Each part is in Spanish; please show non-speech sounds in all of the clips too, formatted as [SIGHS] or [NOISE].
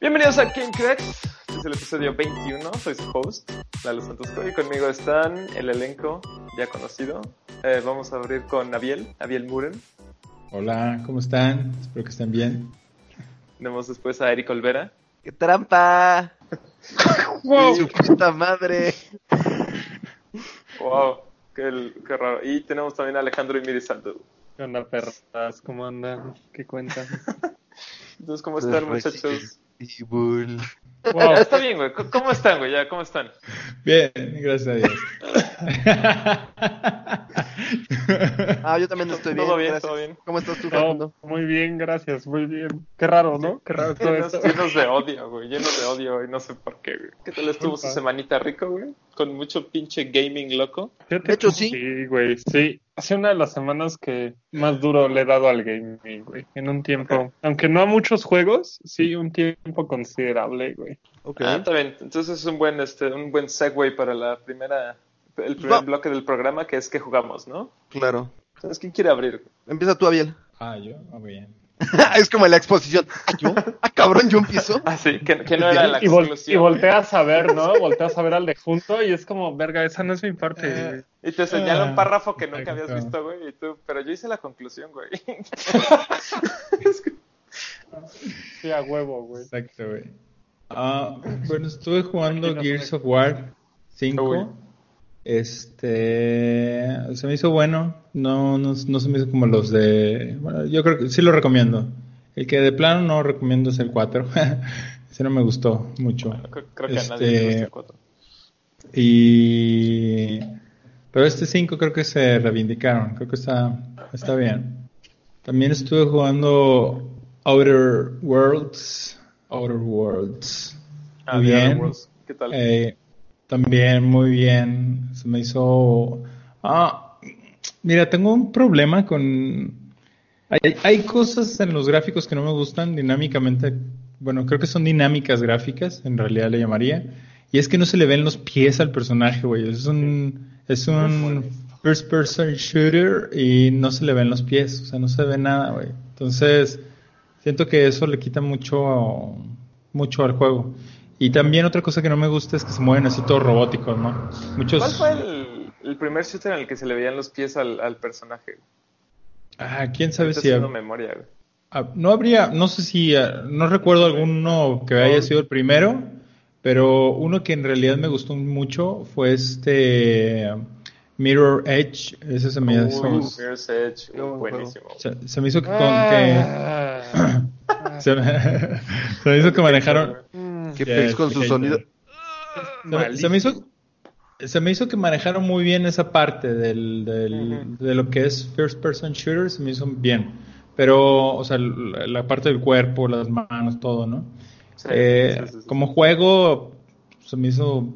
Bienvenidos a King Cracks. Este es el episodio 21. Soy su host, Lalo Santosco, y conmigo están el elenco ya conocido. Eh, vamos a abrir con Abiel, Abiel Muren. Hola, ¿cómo están? Espero que estén bien. Tenemos después a Eric Olvera. ¡Qué trampa! [LAUGHS] ¡Wow! ¡Su puta madre! ¡Wow! Qué, qué raro. Y tenemos también a Alejandro Imirizaldo. ¿Qué onda, perras? ¿Cómo andan? ¿Qué cuentan? Entonces, ¿cómo están, muchachos? Evil. Wow. Está bien, güey. ¿Cómo están, güey? Ya, ¿cómo están? Bien, gracias a Dios. Ah, yo también estoy bien. Todo bien, gracias. todo bien. ¿Cómo estás tú, No, Facundo? muy bien, gracias, muy bien. Qué raro, ¿no? Qué raro todo Llenos, esto. llenos de odio, güey. Llenos de odio, güey. No sé por qué, güey. ¿Qué tal estuvo su semanita rico, güey? Con mucho pinche gaming loco. De hecho, sí. Sí, güey, sí. Hace una de las semanas que más duro le he dado al gaming, güey. En un tiempo. Aunque no a muchos juegos, sí, un tiempo considerable, güey. Ok. Ah, está bien. Entonces es un buen, este, un buen segue para la primera, el primer Va. bloque del programa, que es que jugamos, ¿no? Claro. Entonces, ¿quién quiere abrir? Empieza tú, Abiel. Ah, yo, ah, bien. [LAUGHS] es como la exposición. ¿Ah, yo? ¿Ah, cabrón, yo empiezo? [LAUGHS] Ah, sí, que, que no era la Y, vol- y volteas a ver, ¿no? Volteas a ver al de junto y es como, verga, esa no es mi parte, güey. Y te señala un Ah, párrafo que nunca habías visto, güey, y tú, pero yo hice la conclusión, güey. [LAUGHS] Sí, a huevo, güey. Exacto, güey. Ah, bueno, estuve jugando Gears of War 5. Este, se me hizo bueno. No, no, no se me hizo como los de. Bueno, yo creo que sí lo recomiendo. El que de plano no recomiendo es el 4. [LAUGHS] Ese no me gustó mucho. Creo creo que a Este, nadie le gusta el cuatro. Y pero este 5 creo que se reivindicaron, creo que está está bien. También estuve jugando Outer Worlds, Outer Worlds. Ah, Muy bien. Worlds. ¿Qué tal? Eh, también muy bien. Se me hizo Ah, mira, tengo un problema con hay, hay cosas en los gráficos que no me gustan dinámicamente. Bueno, creo que son dinámicas gráficas, en realidad le llamaría. Y es que no se le ven los pies al personaje, güey. Es un, es un first person shooter y no se le ven los pies. O sea, no se ve nada, güey. Entonces, siento que eso le quita mucho, mucho al juego. Y también otra cosa que no me gusta es que se mueven así todos robóticos, ¿no? Muchos... ¿Cuál fue el, el primer shooter en el que se le veían los pies al, al personaje? Ah, quién sabe si... haciendo memoria, güey. Ah, No habría, no sé si, ah, no recuerdo alguno que haya sido el primero, pero uno que en realidad me gustó mucho fue este Mirror Edge. Ese se me hizo, Uy, Mirror's Edge, buenísimo. se, se me hizo que, con- que- Ah. [LAUGHS] [LAUGHS] se, me, [LAUGHS] se me hizo que manejaron, ¿Qué pex con su sonido? se me, se me hizo, se me hizo que manejaron muy bien esa parte del, del- de lo que es first person shooter, se me hizo bien. Pero, o sea, la, la parte del cuerpo, las manos, todo, ¿no? Sí, Eh, sí, sí, sí. Como juego, se me hizo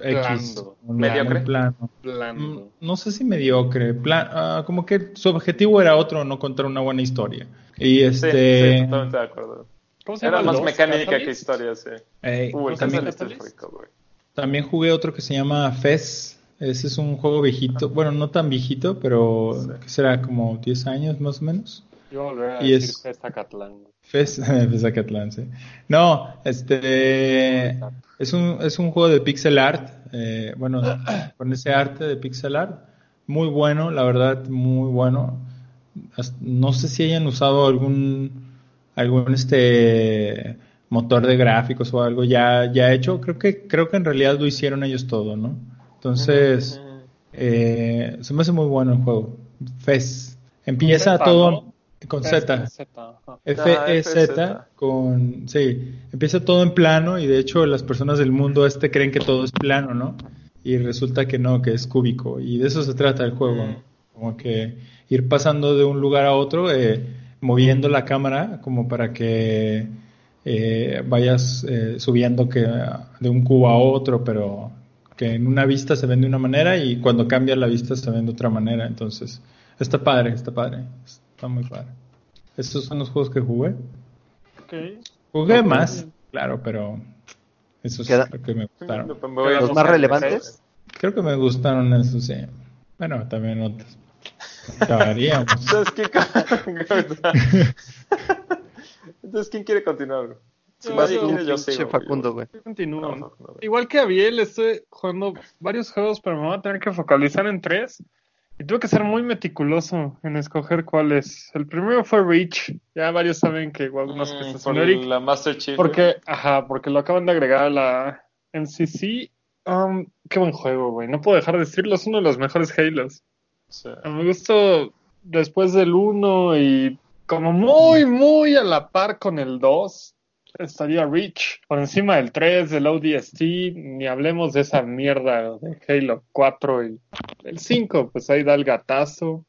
X. ¿Mediocre? plano. blando. Mm, No sé si mediocre. Plan, ah, como que su objetivo era otro, no contar una buena historia. Y Sí, este. sí, totalmente de acuerdo. ¿Cómo se Era llama? más ¿Los mecánica que historia, sí. eh, Uy, el también, Catalyst es Catalyst? rico, también jugué otro que se llama Fez. Ese es un juego viejito. Bueno, no tan viejito, pero Sí. que será como 10 años más o menos. Yo voy a Y decir es- Festa Catlán. Fez, Fez [LAUGHS] Acatlán, sí. No, este es un, es un juego de pixel art, eh, bueno, [CLEARS THROAT] con ese arte de pixel art, muy bueno, la verdad, muy bueno. No sé si hayan usado algún algún este motor de gráficos o algo ya ya hecho. Creo que creo que en realidad lo hicieron ellos todo, ¿no? Entonces eh, se me hace muy bueno el juego. Fez empieza todo ¿no? con Z. FEZ con sí, empieza todo en plano y de hecho las personas del mundo este creen que todo es plano, ¿no? Y resulta que no, que es cúbico y de eso se trata el juego, como que ir pasando de un lugar a otro, eh, moviendo la cámara como para que eh, vayas eh, subiendo que de un cubo a otro, pero que en una vista se ven de una manera y cuando cambia la vista se ven de otra manera, entonces está padre, está padre, está muy padre. Estos son los juegos que jugué. Jugué más, claro, pero esos Queda- creo que me gustaron. ¿Los más relevantes? Creo que me gustaron esos, sí. Bueno, también otros. Acabaríamos. Entonces, ¿quién, [LAUGHS] Entonces, ¿quién quiere continuar? Si Yo- nadie yo- quiere, yo Pinche sigo. güey. Facundo, güey. Continúo. No, no, no. Igual que Abiel, estoy jugando varios juegos, pero me voy a tener que focalizar en tres. Y tuve que ser muy meticuloso en escoger cuáles. El primero fue Reach. Ya varios saben que igual unos que Mm, por Eric. la Master Chief. Porque, ajá, porque lo acaban de agregar a la MCC. Um, qué buen juego, güey. No puedo dejar de decirlo, es uno de los mejores Halos. Sí. A mi gusto, después del 1 y como muy, muy a la par con el 2, estaría Reach. Por encima del 3, del ODST, ni hablemos de esa mierda de Halo 4 y el 5, pues ahí da el gatazo.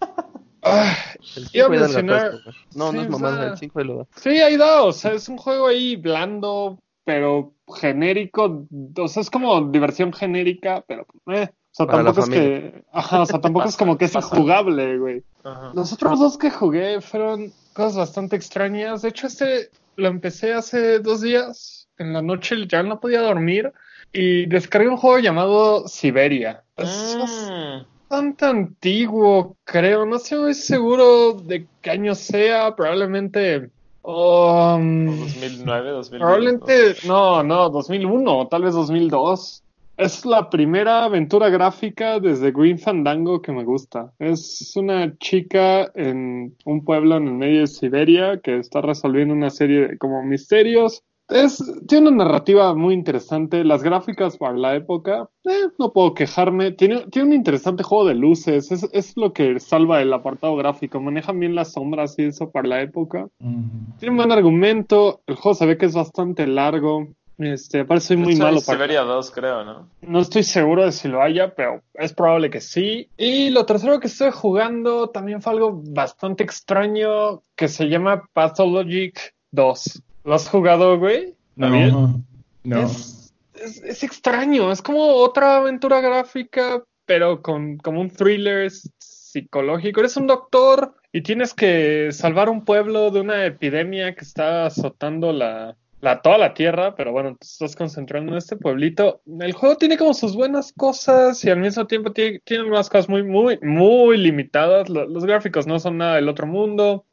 [LAUGHS] Ah, El Iba a 5 y da el mencionar- gatazo. No, no Sí, es mamada, o sea- el 5 y lo da. Sí, ahí da, o sea, es un juego ahí blando, pero genérico, o sea, es como diversión genérica, pero eh, sea, Para la tampoco es que, ajá, o sea, tampoco es como que es [LAUGHS] injugable, güey. Ajá. Los otros dos que jugué fueron cosas bastante extrañas. De hecho, este lo empecé hace dos días. En la noche ya no podía dormir y descargué un juego llamado Siberia. Es Mm, bastante antiguo, creo. No estoy muy seguro de qué año sea. Probablemente. um, 2009, 2010. Probablemente, no, no, 2001, tal vez 2002. Es la primera aventura gráfica desde Green Fandango que me gusta. Es una chica en un pueblo en el medio de Siberia que está resolviendo una serie de como misterios. Es, tiene una narrativa muy interesante. Las gráficas para la época, eh, no puedo quejarme. Tiene, tiene un interesante juego de luces. Es, es lo que salva el apartado gráfico. Manejan bien las sombras y eso para la época. Mm. Tiene un buen argumento, el juego se ve que es bastante largo. Este, parece soy muy malo para. Siberia 2, creo, ¿no? No estoy seguro de si lo haya, pero es probable que sí. Y lo tercero que estoy jugando también fue algo bastante extraño que se llama Pathologic 2. ¿Lo has jugado, güey? No, no. Es, es, es extraño, es como otra aventura gráfica, pero con como un thriller psicológico. Eres un doctor y tienes que salvar un pueblo de una epidemia que está azotando la, la toda la tierra, pero bueno, te estás concentrando en este pueblito. El juego tiene como sus buenas cosas y al mismo tiempo tiene, tiene unas cosas muy, muy, muy limitadas. Lo- los gráficos no son nada del otro mundo.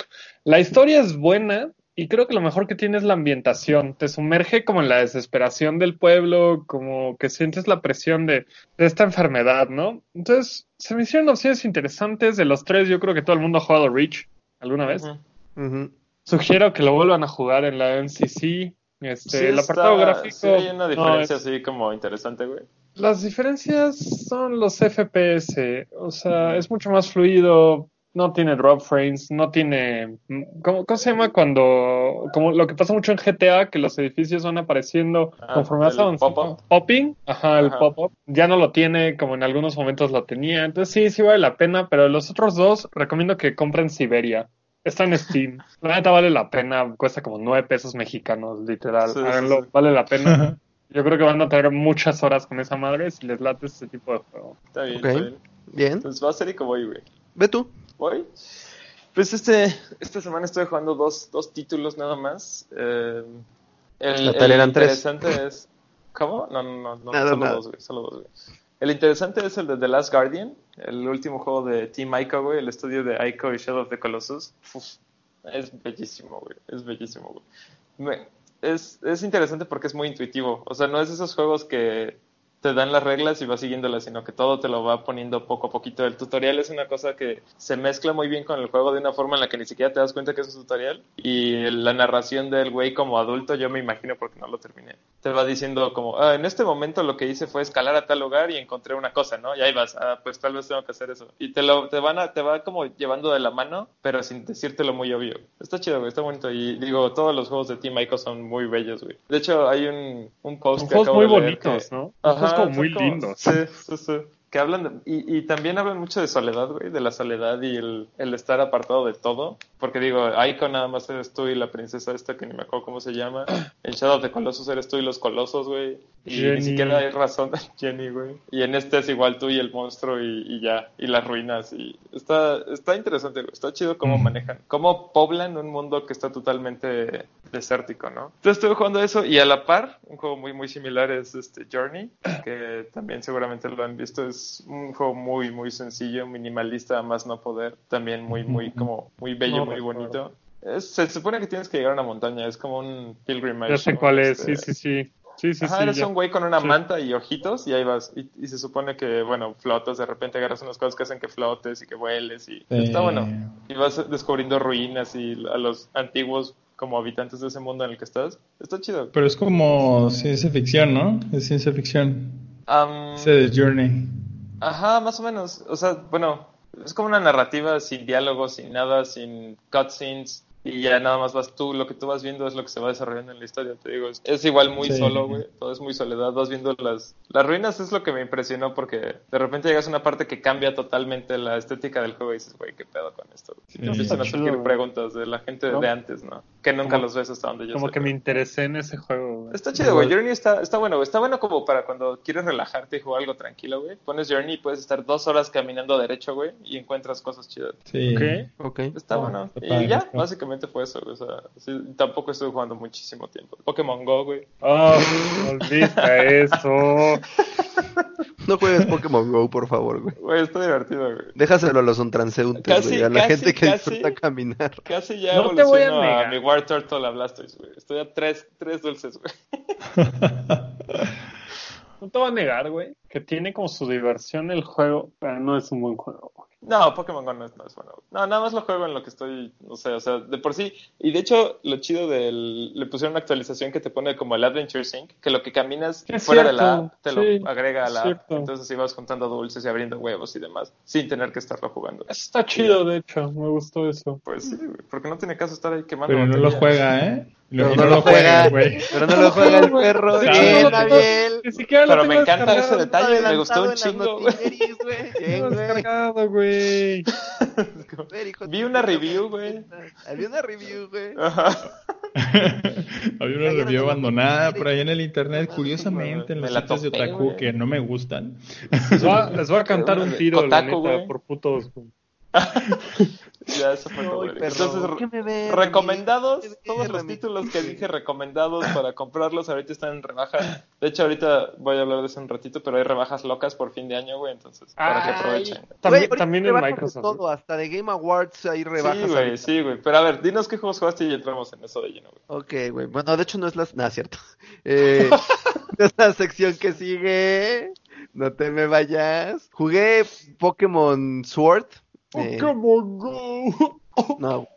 La historia es buena y creo que lo mejor que tiene es la ambientación. Te sumerge como en la desesperación del pueblo, como que sientes la presión de, de esta enfermedad, ¿no? Entonces, se me hicieron opciones interesantes. De los tres, yo creo que todo el mundo ha jugado Reach alguna vez. Sugiero que lo vuelvan a jugar en la MCC. Este, Sí el está- apartado gráfico. sí hay una diferencia así como interesante, güey. las diferencias son los FPS, o sea, es mucho más fluido, no tiene drop frames, no tiene... ¿Cómo, cómo se llama cuando... Como lo que pasa mucho en GTA, que los edificios van apareciendo Ah, conforme vas avanzando. Popping, ajá, el pop-up. Ya no lo tiene como en algunos momentos lo tenía. Entonces sí, sí vale la pena, pero los otros dos recomiendo que compren Siberia. Está en Steam. La neta vale la pena, cuesta como nueve pesos mexicanos, literal. Sí, Háganlo, sí. vale la pena. Yo creo que van a tener muchas horas con esa madre si les late este tipo de juego. Está bien, Ok. está bien. Bien. Entonces va a ser y como voy, güey. Ve tú. Voy. Pues este, esta semana estoy jugando dos, dos títulos nada más. Eh, el, el tres. interesante es. ¿Cómo? No, no, no, no Nada, solo nada. dos, güey. Solo dos, güey. El interesante es el de The Last Guardian, el último juego de Team Ico, güey, el estudio de Ico y Shadow of the Colossus. Es bellísimo, güey. Es bellísimo, güey. Es, es interesante porque es muy intuitivo. O sea, no es de esos juegos que te dan las reglas y vas siguiéndolas, sino que todo te lo va poniendo poco a poquito. El tutorial es una cosa que se mezcla muy bien con el juego de una forma en la que ni siquiera te das cuenta que es un tutorial. Y la narración del güey como adulto, yo me imagino porque no lo terminé, te va diciendo como, "Ah, en este momento lo que hice fue escalar a tal lugar y encontré una cosa, ¿no? Y ahí vas, ah, pues tal vez tengo que hacer eso. Y te lo te van a, te va como llevando de la mano, pero sin decírtelo muy obvio. Está chido, güey, está bonito. Y digo, todos los juegos de Team Ico son muy bellos, güey. De hecho, hay un, un post Son que juegos acabo muy de leer bonitos, que- ¿no? Ajá, Como son muy como- lindos. Sí, sí, sí. Que hablan de- y, y también hablan mucho de soledad, güey, de la soledad y el, el estar apartado de todo. Porque digo, Ico nada más eres tú y la princesa esta que ni me acuerdo cómo se llama. [CLEARS THROAT] En Shadow the Colossus eres tú y los colosos, güey. Y Jenny. ni siquiera hay razón, [LAUGHS] Jenny, güey. Y en este es igual tú y el monstruo y, y ya, y las ruinas. Y está, está interesante, güey. Está chido cómo Ujú. manejan, cómo poblan un mundo que está totalmente desértico, ¿no? Entonces estuve jugando eso y a la par, un juego muy, muy similar es este Journey, [CLEARS THROAT] que también seguramente lo han visto. Es un juego muy, muy sencillo, minimalista, más no poder. También muy, muy, como, muy bello, No muy bonito. Es- se supone que tienes que llegar a una montaña, es como un pilgrimage. Ya sé cuál es, sí, Este, sí, sí. Sí, sí, Ajá, sí. eres ya. un güey con una Sí. manta y ojitos y ahí vas. Y, y se supone que, bueno, flotas, de repente agarras unas cosas que hacen que flotes y que vueles y está bueno. Y vas descubriendo ruinas y a los antiguos como habitantes de ese mundo en el que estás. Está chido. Pero es como ciencia ficción, ¿no? Es ciencia ficción. Am, Ese de Journey. Ajá, más o menos. O sea, bueno, es como una narrativa sin diálogos, sin nada, sin cutscenes. Y ya nada más vas tú, lo que tú vas viendo es lo que se va desarrollando en la historia, te digo. Es, igual muy Sí. solo, güey. Todo es muy soledad. Vas viendo las... Las ruinas es lo que me impresionó porque de repente llegas a una parte que cambia totalmente la estética del juego y dices, güey, ¿qué pedo con esto? Y te Sí. empiezan a surgir preguntas de la gente ¿No? de antes, ¿no? Que nunca Como- los ves hasta donde yo Como sé, que me interesé en ese juego. Está chido, güey. Journey está, está bueno, güey. Está bueno como para cuando quieres relajarte y jugar algo tranquilo, güey. Pones Journey y puedes estar dos horas caminando derecho, güey, y encuentras cosas chidas. Sí. Ok. Ok. Está bueno. está y padre, ya, está. básicamente fue eso, güey. O sea, sí, tampoco estuve jugando muchísimo tiempo. Pokémon Go, güey. Oh, olvida eso. [LAUGHS] No juegues Pokémon Go, por favor, güey. Güey, está divertido, güey. Déjaselo a los transeúntes, Casi, güey. A la casi, gente que casi. disfruta caminar. Casi ya No te voy a mi War Turtle a Blastoise, güey. Estoy a tres, tres dulces, güey. [LAUGHS] No te voy a negar, güey, que tiene como su diversión el juego, pero no es un buen juego. güey. No, Pokémon Go no es, no es bueno. No, nada más lo juego en lo que estoy, no sé, o sea, de por sí. Y de hecho, lo chido del. Le pusieron una actualización que te pone como el Adventure Sync, que lo que caminas Es fuera de la app te sí, lo agrega a la app. cierto. Entonces ibas juntando dulces y abriendo huevos y demás, sin tener que estarlo jugando. Eso está chido, de hecho, me gustó eso. Pues sí, güey, porque no tiene caso estar ahí quemando. Pero no lo juega, ¿eh? Pero no lo juega. güey. Pero no lo juega el perro. Sí, Bien, no lo- Abiel. Ni siquiera lo Pero me encanta ese detalle, me gustó un chingo, güey. [LAUGHS] [LAUGHS] Vi una review, güey. Había una review, güey. [LAUGHS] Ajá. Había una review abandonada por ahí en el internet, curiosamente, en los la sitios de otaku que no me gustan. Les voy a, les voy a cantar un tiro, la Kotaku, neta, güey. por putos. Ya, eso fue. Ay. Entonces, ¿Qué me ves, recomendados, todos los títulos que dije recomendados para comprarlos ahorita están en rebaja. De hecho, ahorita voy a hablar de eso un ratito, pero hay rebajas locas por fin de año, güey, entonces para que aprovechen. También, en Microsoft. Todo, hasta de Game Awards hay rebajas. Sí, güey, ahorita. sí, güey. Pero a ver, dinos qué juegos jugaste y entramos en eso de lleno, güey. Ok, güey. Bueno, de hecho no es la... Nada, cierto. [LAUGHS] Eh, [LAUGHS] es la sección que sigue. No te me vayas. Jugué Pokémon Sword. Eh, Pokémon Go. [LAUGHS] no,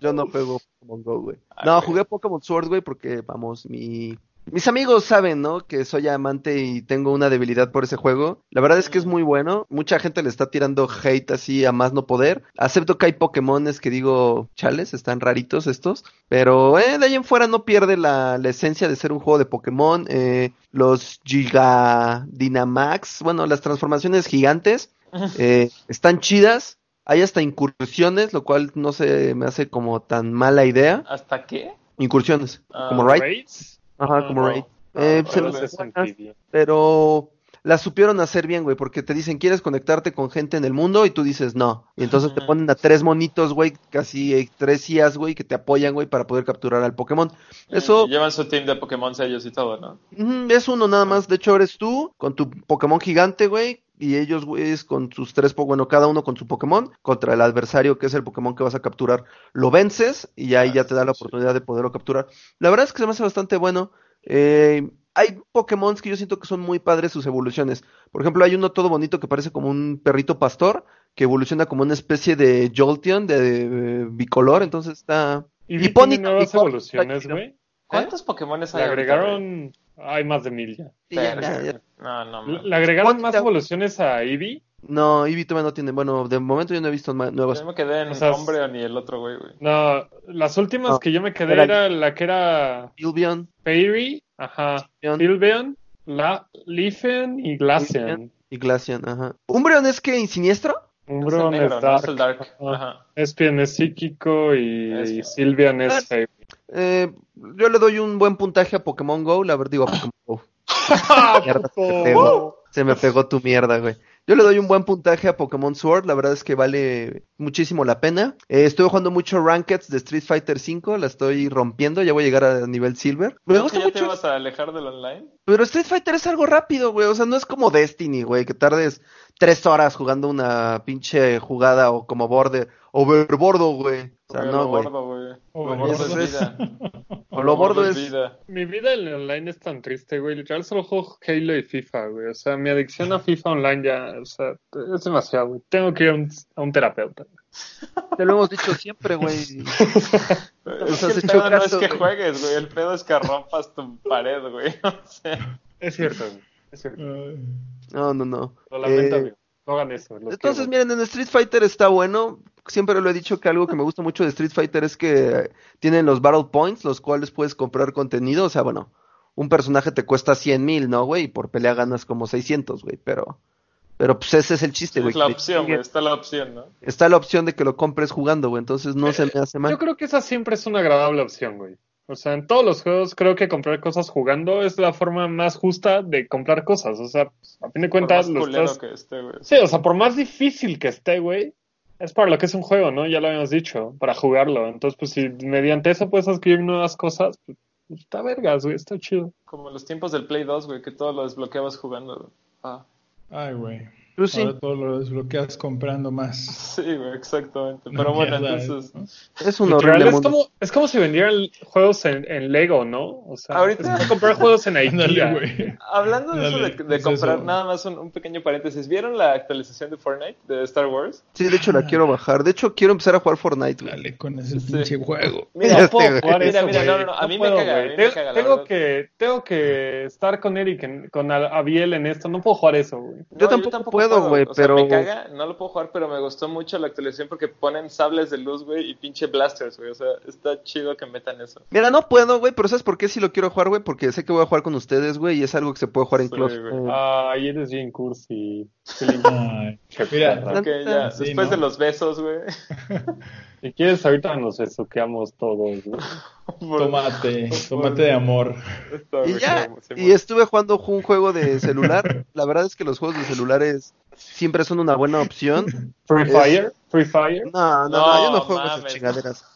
yo no juego Pokémon Go, güey. Ah, No, jugué Pokémon Sword, güey, porque, vamos, mi... Mis amigos saben, ¿no? Que soy amante y tengo una debilidad por ese juego. La verdad es que es muy bueno. Mucha gente le está tirando hate así a más no poder. Acepto que hay Pokémones que digo, chales, están raritos estos. Pero eh, de ahí en fuera no pierde la, la esencia de ser un juego de Pokémon. Eh, los Giga Dynamax, bueno, las transformaciones gigantes [LAUGHS] eh, están chidas. Hay hasta incursiones, lo cual no se me hace como tan mala idea. ¿Hasta qué? Incursiones, Ah, como Raid. Raids. Ajá, como no. Raid. No, Eh, no, se pero las supieron hacer bien, güey, porque te dicen, ¿quieres conectarte con gente en el mundo? Y tú dices, no. Y entonces te ponen a tres monitos, güey, casi eh, tres IAs, güey, que te apoyan, güey, para poder capturar al Pokémon. Eso Y llevan su team de Pokémon sellos y todo, ¿no? es uno nada más. De hecho, eres tú con tu Pokémon gigante, güey. Y ellos, güey, con sus tres, bueno, cada uno con su Pokémon, contra el adversario que es el Pokémon que vas a capturar, lo vences y ahí Ah, ya te da la sí. oportunidad de poderlo capturar. La verdad es que se me hace bastante bueno. Eh, hay Pokémon que yo siento que son muy padres sus evoluciones. Por ejemplo, hay uno todo bonito que parece como un perrito pastor, que evoluciona como una especie de Jolteon de, eh, bicolor, entonces está... Y, Y nuevas evoluciones, güey. ¿Cuántos Pokémon hay Le agregaron. Hay más de mil ya. Sí, ya, Verga, ya, ya. No, no, Le man. le agregaron más evoluciones a Eevee. No, Eevee todavía no tiene, bueno, de momento yo no he visto nuevas. Yo me quedé en O sea, hombre ni el otro, güey, güey. No, las últimas No, que yo me quedé era- era la que era Sylveon, Fairy, ajá, Sylveon, La Leafeon y Glaceon. y Glaceon, ajá. ¿Umbreon es que siniestro? Es negro, es ¿no? Dark. Es el Dark. Ajá. Ajá. Espion es psíquico y, y Sylvian es. Eh, yo le doy un buen puntaje a Pokémon Go, la verdad digo a Pokémon Go. [LAUGHS] Mierda, se me pegó. Se me pegó tu mierda, güey. Yo le doy un buen puntaje a Pokémon Sword, la verdad es que vale muchísimo la pena. Eh, estoy jugando mucho Rankeds de Street Fighter V, la estoy rompiendo, ya voy a llegar a nivel Silver. Me ¿Creo gusta que ya te vas a alejar del online? Pero Street Fighter es algo rápido, güey, o sea, no es como Destiny, güey, que tardes tres horas jugando una pinche jugada o como borde, overbordo, güey. O sea, no, lo güey. bordo, güey. Lo Overbordo. bordo es vida. O lo bordo es- vida. Mi vida en el online es tan triste, güey. Literal solo juego Halo y FIFA, güey. O sea, mi adicción a FIFA online ya, o sea, es demasiado, güey. Tengo que ir a un, a un terapeuta. Te lo hemos dicho siempre, [LAUGHS] güey. Es has que el hecho pedo no es que juegues, güey. El pedo es que rompas tu pared, güey. [LAUGHS] O sea, Es cierto, güey. Es cierto. No, no, no. Lo lamento, Eh, amigo. No hagan eso. Entonces, quiero. miren, en Street Fighter está bueno. Siempre lo he dicho que algo que me gusta mucho de Street Fighter es que tienen los Battle Points, los cuales puedes comprar contenido. O sea, bueno, un personaje te cuesta 100 mil, ¿no, güey? Y por pelea ganas como 600, güey. Pero, pero pues ese es el chiste, güey. es la opción, güey. Está la opción, ¿no? Está la opción de que lo compres jugando, güey. Entonces no se me hace mal. Yo creo que esa siempre es una agradable opción, güey. O sea, en todos los juegos creo que comprar cosas jugando es la forma más justa de comprar cosas. O sea, a fin de Por cuentas, más lo culero estás... que esté, güey. Sí, o sea, por más difícil que esté, güey, es para lo que es un juego, ¿no? Ya lo habíamos dicho, para jugarlo. Entonces, pues si mediante eso puedes adquirir nuevas cosas, pues está vergas, güey, está chido. Como los tiempos del Play 2, güey, que todo lo desbloqueabas jugando. güey. Ah. Ay, güey. Tú sí. Ahora todo lo desbloqueas comprando más. Sí, güey, exactamente. Una Pero bueno, mierda, entonces. ¿no? Es un horrible es, mundo. como, es como si vendieran juegos en, en Lego, ¿no? O sea, Ahorita- es como comprar juegos en [LAUGHS] IKEA. güey. Hablando de eso Dale, de, de es comprar, eso. nada más un, un pequeño paréntesis. ¿Vieron la actualización de Fortnite de Star Wars? Sí, de hecho la quiero bajar. De hecho quiero empezar a jugar Fortnite, güey. Dale con ese Sí. pinche juego. [LAUGHS] Mira, [LAUGHS] puedo jugar Mira, eso, mira, no, no, no, a mí me puedo, caga, mí me Tengo- caga, tengo que tengo que estar con Eric, en- con Abiel en esto. No puedo jugar eso, güey. Yo tampoco puedo, güey, o sea, pero- me caga, no lo puedo jugar, pero me gustó mucho la actualización porque ponen sables de luz, güey, y pinche blasters, güey. O sea, está chido que metan eso. Mira, no puedo, güey, pero ¿sabes por qué sí lo quiero jugar, güey? Porque sé que voy a jugar con ustedes, güey, y es algo que se puede jugar en Sí, close. eh, Ay, eres bien cursi. [LAUGHS] Mira, perra. Ok, ya, Sí, después ¿no? de los besos, güey. [LAUGHS] Si quieres, ahorita nos besuqueamos todos, güey. tómate, tómate de amor. Y ya, y estuve jugando un juego de celular. [LAUGHS] La verdad es que los juegos de celulares siempre son una buena opción. Free Es- Fire, Free Fire. No, no, no, No, yo no juego esas chingaderas.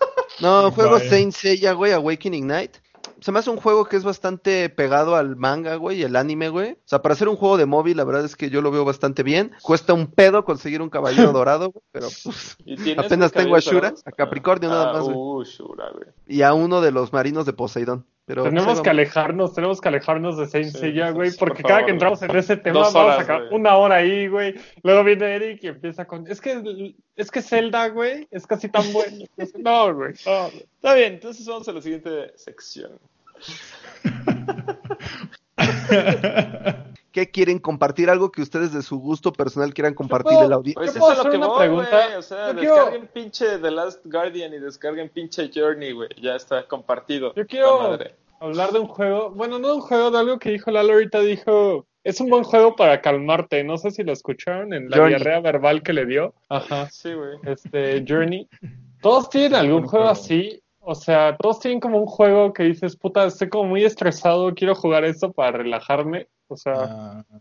No, juego. Saint Seiya, güey, Awakening Night. Se me hace un juego que es bastante pegado al manga, güey, y el anime, güey. O sea, para hacer un juego de móvil, la verdad es que yo lo veo bastante bien. Cuesta un pedo conseguir un caballero [LAUGHS] dorado, güey, pero pues, ¿Y tienes apenas tengo a Shura, a Capricornio nada Ah, más, güey. Uh, Shura, güey. y a uno de los marinos de Poseidón. Pero tenemos que vamos. alejarnos, tenemos que alejarnos de Saint Seiya, sí, güey, sí, porque por cada favor, que entramos en ese tema vamos a sacar una hora ahí, güey. Luego viene Eric y empieza con, es que, es que Zelda, güey, es casi tan bueno. [LAUGHS] No, güey, no, güey. Está bien, entonces vamos a la siguiente sección. [LAUGHS] ¿Qué quieren compartir? Algo que ustedes de su gusto personal quieran compartir en la audiencia. Pues eso puedo es lo hacer que una voy, pregunta. O sea, Yo quiero- descarguen pinche The Last Guardian y descarguen pinche Journey, güey. Ya está compartido. Yo quiero hablar de un juego, bueno, no de un juego, de algo que dijo Lalo ahorita, dijo, es un buen juego para calmarte, no sé si lo escucharon en la Journey. diarrea verbal que le dio. Ajá. Sí, güey. Este, Journey. Todos tienen algún juego. así, o sea, todos tienen como un juego que dices, puta, estoy como muy estresado, quiero jugar esto para relajarme. O sea,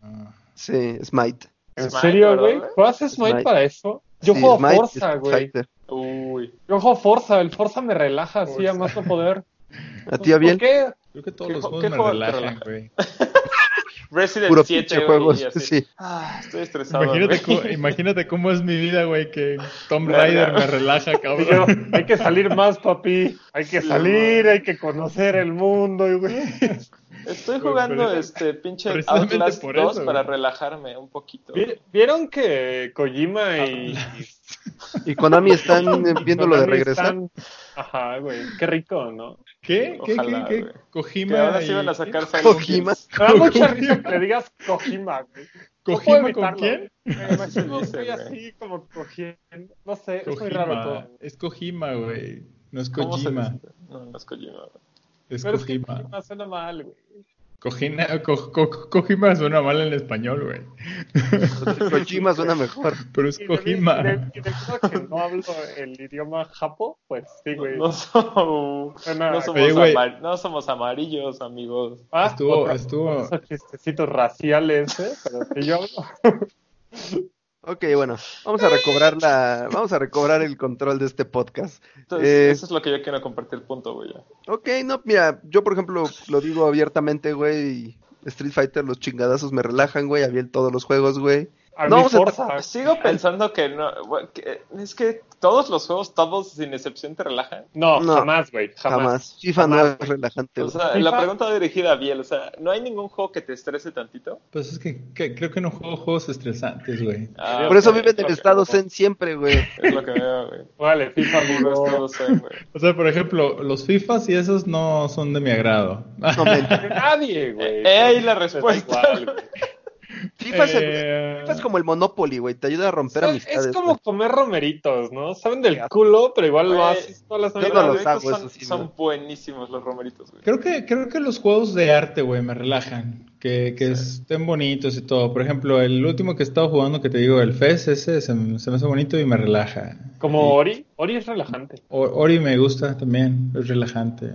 Ah, Sí, Smite. ¿en Smite, serio, ¿verdad, güey? ¿Juegas Smite, Smite. para eso? Yo Sí, juego Smite Forza, güey. Uy. Yo juego Forza, el Forza me relaja así Forza. a más no poder. [LAUGHS] ¿A ti, Abiel? ¿Por qué? creo que todos ¿Qué los ju- juegos qué me relajan, relaja? güey. [LAUGHS] Resident Puro 7, pinche güey, juegos, y así. sí. Ah, estoy estresado, Imagínate, cómo, imagínate cómo es mi vida, güey, que Tomb Verga. Raider me relaja, yo, [LAUGHS] cabrón. hay que salir más, papi. Hay que Sí, salir, hay que conocer el mundo, y, güey. [LAUGHS] Estoy jugando pero- este pinche precisamente Outlast por 2 eso, para güey. relajarme un poquito. Vi- ¿Vieron que Kojima y, Y Konami están eh, [LAUGHS] viendo lo de regresar. están- Ajá, güey. Qué rico, ¿no? ¿Qué? ¿Qué? Ojalá, ¿Qué? ¿Qué? güey. Kojima Que ahora sí van a sacar Kojima. [LAUGHS] Me da mucha risa que le digas Kojima, güey. No ¿Kojima puedo con quién? Me imagino güey. así como cogiendo. No sé, es muy raro todo. Es Kojima, güey. No es ¿Cómo se Kojima. No, no es Kojima. güey. Es Pero es que Kojima. Kojima suena mal, güey. Ko- Ko- Kojima suena mal en español, güey. [LAUGHS] Kojima suena mejor. Pero es Kojima. y de- que no hablo el idioma japo, pues sí, güey. No, Suena- no somos Oye, amar- no somos amarillos, amigos. Ah, Estuvo, estuvo. esos chistecitos raciales, ¿eh? Pero que yo hablo. [LAUGHS] Ok, bueno, vamos a recobrar la, vamos a recobrar el control de este podcast. Entonces, Eh, eso es lo que yo quiero compartir, punto, güey. Ok, no, mira, yo por ejemplo lo digo abiertamente, güey. Street Fighter, los chingadazos me relajan, güey. Había en todos los juegos, güey. A No, mi vamos a- Forza. Sigo pensando que no. que- es que todos los juegos, todos sin excepción, te relajan. No, No. jamás, güey. Jamás. Jamás. FIFA Jamás, no es relajante, O sea, FIFA- la pregunta va dirigida a Biel. O sea, ¿no hay ningún juego que te estrese tantito? Pues es que, que- creo que no juego juegos estresantes, güey. Ah, Por eso viven es en lo el que- estado zen siempre, güey. Es lo que veo, güey. Vale, FIFA duro. estado zen, güey. O sea, por ejemplo, los FIFAs y esos no son de mi agrado. No, [LAUGHS] men. Nadie, güey. Eh, ahí la Da respuesta. igual. FIFA es, el- Eh, FIFA es como el Monopoly, güey. Te ayuda a romper Es- amistades. Es como comer romeritos, ¿no? Saben del culo, pero igual lo haces todas las yo no los hago, son, eso sí, son güey. buenísimos los romeritos, güey. Creo que, creo que los juegos de arte, güey, me relajan. Que, que estén bonitos y todo. Por ejemplo, el último que he estado jugando, que te digo, el FES, ese se, me se me hace bonito y me relaja. Como Ori. Ori es relajante. O- Ori me gusta también, es relajante.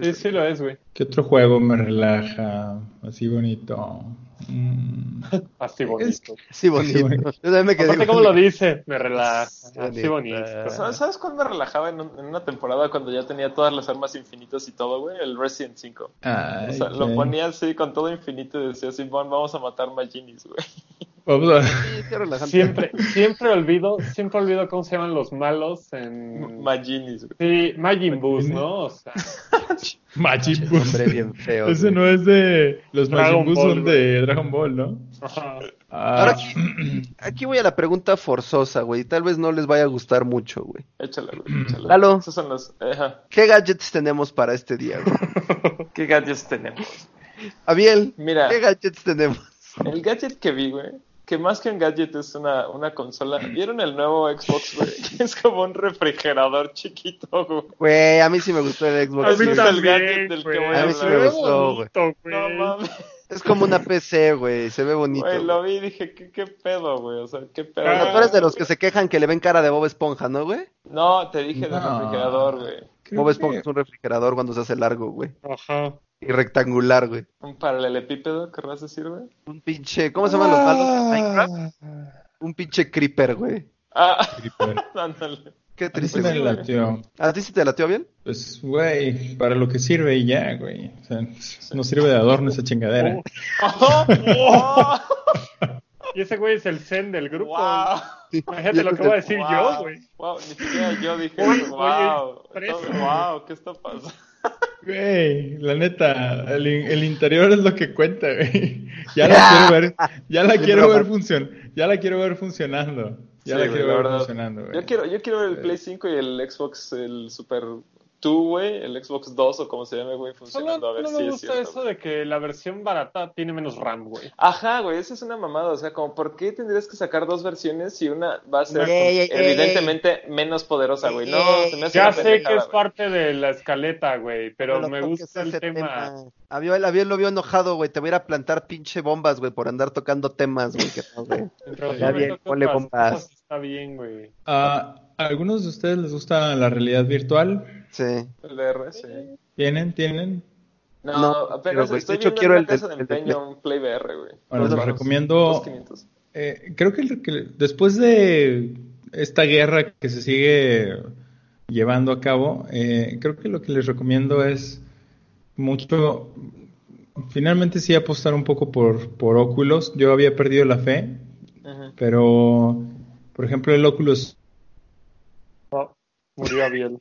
Sí, sí lo es, güey. ¿Qué otro juego me relaja? Así bonito. Mm, Así bonito. Sí, bonito. bonito. Yo también me quedé Aparte, ¿cómo lo dice? Me relaja. Sí, Así bonito. ¿Sabes, ¿Sabes cuál me relajaba en, un- en una temporada cuando ya tenía todas las armas infinitas y todo, güey? El Resident 5. ay, O sea, lo ponía así con todo infinito y decía, Simón, vamos a matar Maginis, güey. Vamos a- Sí, qué. Siempre, siempre olvido, siempre olvido cómo se llaman los malos en... Maginis, güey. Sí, Majin Buu, ¿no? O sea, [LAUGHS] Majin Buu. Hombre, bien feo. [LAUGHS] Ese güey. no es de. Los Dragon Majin Buu Ball, son güey. de Dragon Ball, ¿no? ajá. Ah, Ahora aquí, [CLEARS THROAT] aquí voy a la pregunta forzosa, güey. Tal vez no les vaya a gustar mucho, güey. Échala, güey, [CLEARS THROAT] échala. Lalo. Esos son los... Ajá. ¿Qué gadgets tenemos para este día, güey? [LAUGHS] ¿Qué gadgets tenemos? Abiel, Mira. ¿qué gadgets tenemos? El gadget que vi, güey, que más que un gadget es una, una consola. ¿Vieron el nuevo Xbox, güey? [LAUGHS] Es como un refrigerador chiquito, güey. Güey, a mí sí me gustó el A Xbox. mí mí güey. es el gadget del que voy a a mí sí me gustó, güey. bonito, No güey. mames. Es como una PC, güey. Se ve bonito. Güey, lo vi y dije, ¿qué, qué pedo, güey? O sea, ¿qué pedo? O sea, tú eres de los que se quejan que le ven cara de Bob Esponja, ¿no, güey? No, te dije del No. refrigerador, güey. Creo Bob que- Esponja es un refrigerador cuando se hace largo, güey. Ajá. Y rectangular, güey. Un paralelepípedo, querrás decir, güey. Un pinche... ¿Cómo se llaman los malos de Minecraft? Un pinche creeper, güey. Ah, Creeper. [LAUGHS] ándale. Qué triste, güey. latió. ¿A ti sí te latió bien? Pues, güey, para lo que sirve y ya, güey. O sea, no sirve de adorno esa chingadera. [LAUGHS] ¡Oh! [LAUGHS] Y ese güey es el zen del grupo. ¡Wow! Imagínate lo que voy a decir yo, güey. Wow, ni siquiera yo dije, wow, oye, wow, ¿qué está pasando? [LAUGHS] Güey, la neta, el, el interior es lo que cuenta, güey. Ya la quiero ver, ya la [LAUGHS] quiero ver romántico. funcion, ya la quiero ver funcionando. Ya Sí, la quiero ver verdad. funcionando, güey. Yo quiero, yo quiero ver el Play 5 y el Xbox, el Super 2, güey, el Xbox 2 o como se llame, güey, Solo funcionando a ver no si me es gusta cierto. eso de que la versión barata tiene menos RAM, güey. Ajá, güey, esa es una mamada, o sea, como, ¿por qué tendrías que sacar dos versiones si una va a ser Ey, ey, ey, evidentemente menos poderosa, güey? No, se me hace Ya una sé que es parte de la escaleta, güey, pero No me gusta el ese tema. Abiel, Abiel lo vio enojado, güey. Te voy a ir a plantar pinche bombas, güey, por andar tocando temas, güey. Que no, güey. [LAUGHS] Ya bien, ponle bombas. Está bien, güey. Ah, ¿A algunos de ustedes les gusta la realidad virtual? Sí. El sí. ¿Tienen? ¿Tienen? No, No, apenas pero, estoy de hecho, viendo quiero en el de- un Play VR, güey. Bueno, les Dos- recomiendo- dos 500. Eh, creo que, el- que después de esta guerra que se sigue llevando a cabo, eh, creo que lo que les recomiendo es mucho, finalmente sí apostar un poco por, por Oculus. Yo había perdido la fe, pero por ejemplo el Oculus, No, murió Abiel.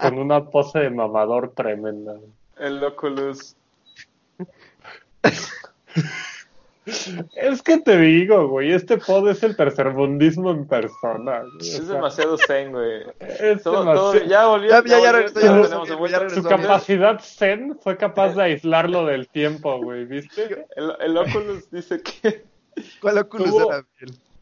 Con una pose de mamador tremenda. El Oculus. Es que te digo, güey, este pod es el tercermundismo en persona. güey. O Es sea, demasiado zen, güey. es Todo- demasiado- todo- ya volvió. Ya- ya- ya volvió, regresó, ya tenemos regresó, de vuelta. ya regresó. Su capacidad zen fue capaz de aislarlo del tiempo, güey, ¿viste? El, el Oculus dice que. ¿Cuál Oculus Tuvo- era?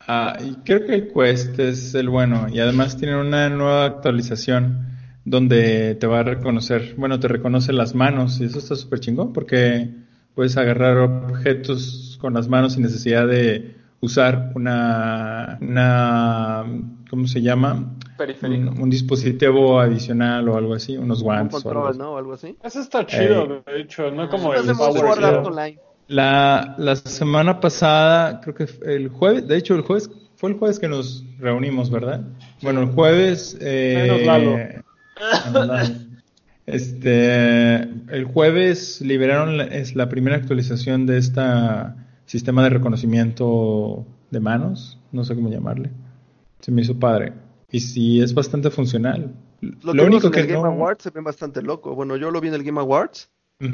Ah, y creo que el Quest es el bueno y además tienen una nueva actualización donde te va a reconocer, bueno, te reconoce las manos y eso está súper chingón porque puedes agarrar objetos con las manos sin necesidad de usar una, una ¿cómo se llama? Periférico. Un, un dispositivo adicional o algo así, unos Un guantes o algo control, así. ¿no? O algo así. Eso está chido, Eh, de hecho, no como el Power La, la semana pasada, creo que el jueves, de hecho el jueves fue el jueves que nos reunimos, ¿verdad? Bueno, el jueves... eh, Menos Lalo. Este, el jueves liberaron la, es la primera actualización de este sistema de reconocimiento de manos, no sé cómo llamarle. Se me hizo padre. Y sí, es bastante funcional. Lo, Lo único en que el Game no... Awards se ve bastante loco. Bueno, yo lo vi en el Game Awards y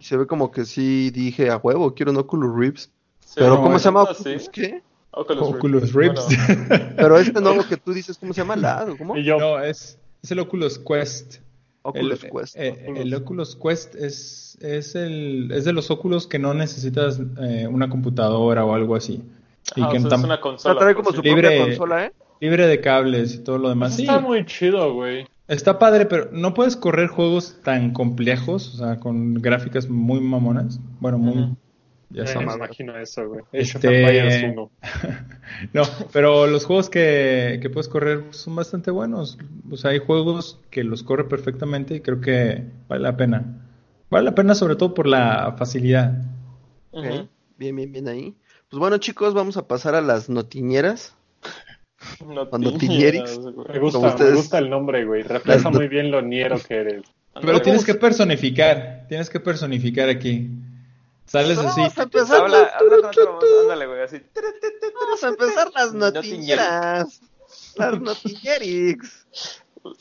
se ve como que sí dije a huevo, quiero un Oculus Rift. Sí, Pero no, ¿cómo se llama? sí. Qué? Oculus, Rift. Oculus Rift. Bueno, [LAUGHS] Pero este nuevo que tú dices, ¿cómo se llama? ¿La? ¿Cómo? Yo, No, es, es el Oculus Quest. Oculus el, Quest. eh, el Oculus Quest es, es, el, es de los óculos que no necesitas eh, una computadora o algo así. Y ah, que o sea, es una O sea, consola. trae como su. Libre- propia consola, ¿eh? libre de cables y todo lo demás. eso Sí, está muy chido, güey. Está padre, pero no puedes correr juegos tan complejos, o sea, con gráficas muy mamonas. Bueno, muy... Ya Eh, sabes. me imagino eso, güey. Este- Empires 1. [LAUGHS] No, pero los juegos que, que puedes correr son bastante buenos. O sea, hay juegos que los corre perfectamente y creo que vale la pena. Vale la pena sobre todo por la facilidad. Ok, Ujú. Bien, bien, bien ahí. Pues bueno, chicos, vamos a pasar a las notiñeras. No Cuando tiñeras, Tiñerix- güey. Me gusta, Como ustedes- me gusta el nombre, güey. Refleja Las- muy bien lo niero que eres. Pero tienes que personificar, tienes que personificar aquí. Sales así. Vamos a empezar, Habla, habla con ándale, güey, así. vamos a empezar las Notiñeras. notiñeras. Las notiñerix.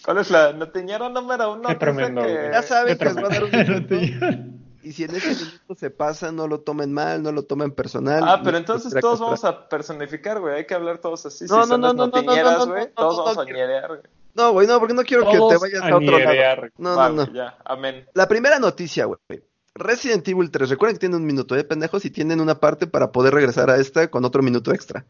¿Cuál es la notiñera número uno? Qué Que es la tremendo, que-. Ya saben Qué que les va a dar un. [LAUGHS] Y si en ese minuto se pasa, no lo tomen mal, no lo tomen personal. Ah, pero No entonces todos contra- vamos a personificar, güey. Hay que hablar todos así. No, si no, son no, las no, no, no, notiñeras, no, no, güey, no, todos no, vamos no a ñerear, güey. No, güey, no, porque no quiero que Todos te vayas a a otro lado. No, Va, no, no. Ya, amén. La primera noticia, güey. Resident Evil 3. Recuerden que tienen un minuto, ¿eh, pendejos? Y tienen una parte para poder regresar a esta con otro minuto extra.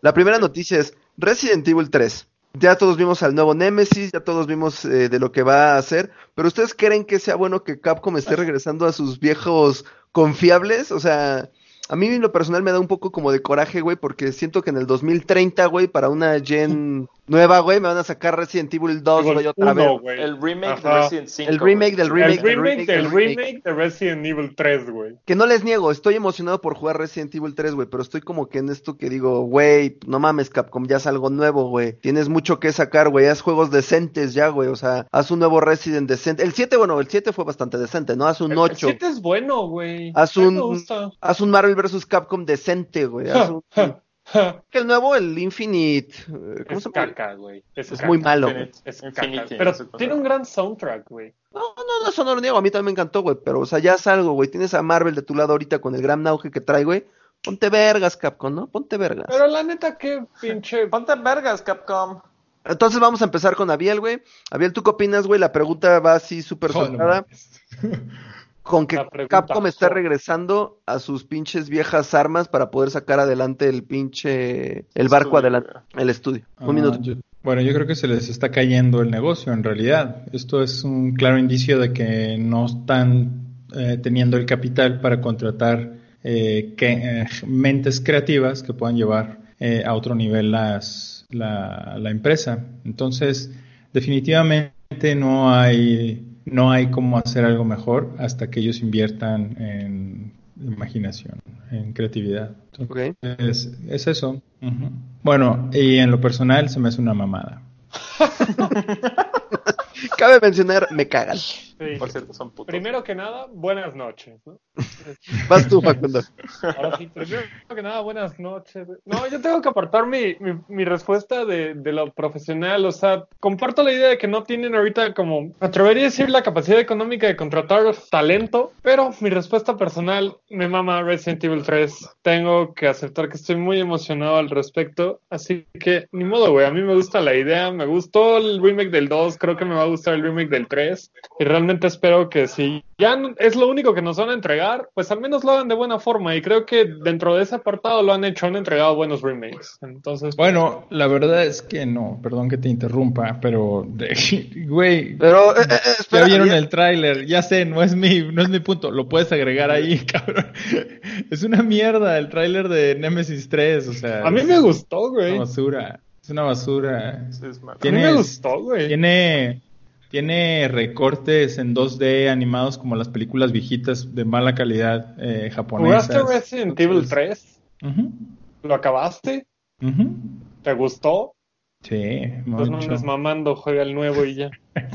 La primera noticia es Resident Evil 3. Ya todos vimos al nuevo Nemesis, ya todos vimos eh, de lo que va a hacer, pero ¿ustedes creen que sea bueno que Capcom esté regresando a sus viejos confiables? O sea, a mí en lo personal me da un poco como de coraje, güey, porque siento que en el 2030, güey, para una gen nueva, güey, me van a sacar Resident Evil 2, güey, otra Uno, vez. güey. El remake de Ajá. Resident 5. El remake del remake, el remake del remake. remake de Resident Evil 3, güey. Que no les niego, estoy emocionado por jugar Resident Evil 3, güey, pero estoy como que en esto que digo, güey, no mames, Capcom, ya es algo nuevo, güey. Tienes mucho que sacar, güey, haz juegos decentes ya, güey, o sea, haz un nuevo Resident decente. El 7, bueno, el 7 fue bastante decente, ¿no? Haz un El- 8. El 7 es bueno, güey. Haz un-. Haz un Marvel vs. Capcom decente, güey. Haz [LAUGHS] un... [LAUGHS] Que el nuevo, el Infinite... eh, ¿Cómo es se llama? caca, güey. Es, Es caca. muy malo. Infinite. Es caca. no Pero tiene un gran soundtrack, güey. No, no, no, eso no lo niego, a mí también me encantó, güey, pero, o sea, ya es algo, güey. Tienes a Marvel de tu lado ahorita con el gran auge que trae, güey. Ponte vergas, Capcom, ¿no? Ponte vergas. Pero la neta, qué pinche. Ponte vergas, Capcom. Entonces vamos a empezar con Abiel, güey. Abiel, ¿tú qué opinas, güey? La pregunta va así súper Oh, no soltada. [LAUGHS] con que Capcom está regresando a sus pinches viejas armas para poder sacar adelante el pinche... El barco Estudio, adelante. El estudio. Ah, Un minuto. yo- bueno, yo creo que se les está cayendo el negocio en realidad. Esto es un claro indicio de que no están eh, teniendo el capital para contratar eh, que- eh, mentes creativas que puedan llevar eh, a otro nivel las, la, la empresa. Entonces, definitivamente no hay, no hay cómo hacer algo mejor hasta que ellos inviertan en imaginación, en creatividad. Entonces, Ok. es, es eso. Bueno, y en lo personal se me hace una mamada. [LAUGHS] Cabe mencionar, me cagan. Sí. Por cierto, son putos. Primero que nada, buenas noches. ¿no? [LAUGHS] Vas tú, Facundo. Ahora sí, primero que nada, buenas noches. No, yo tengo que apartar mi, mi, mi respuesta de, de lo profesional. O sea, comparto la idea de que no tienen ahorita como, atrevería a decir, la capacidad económica de contratar talento, pero mi respuesta personal me mama Resident Evil 3. Tengo que aceptar que estoy muy emocionado al respecto. Así que, ni modo, güey. A mí me gusta la idea, me gustó el remake del 2, creo que me va a gustar el remake del 3 y realmente espero que si ya no- es lo único que nos van a entregar, pues al menos lo hagan de buena forma y creo que dentro de ese apartado lo han hecho, han entregado buenos remakes. Entonces, Bueno, la verdad es que no, perdón que te interrumpa, pero, [LAUGHS] güey, Pero, eh, eh, ya vieron ya- el tráiler, ya sé, no es mi, no es mi punto, lo puedes agregar ahí, [LAUGHS] cabrón. Es una mierda el tráiler de Nemesis 3, o sea, a mí me gustó, es güey. una basura, es una basura. Sí, es. A mí me gustó, güey. Tiene, tiene recortes en 2D animados como las películas viejitas de mala calidad eh, japonesas. ¿Jugaste Resident Evil Entonces- 3? Ujú, ¿Lo acabaste? ¿Te gustó? Sí, Pues no mucho. andes mamando, juega el nuevo y ya. [LAUGHS]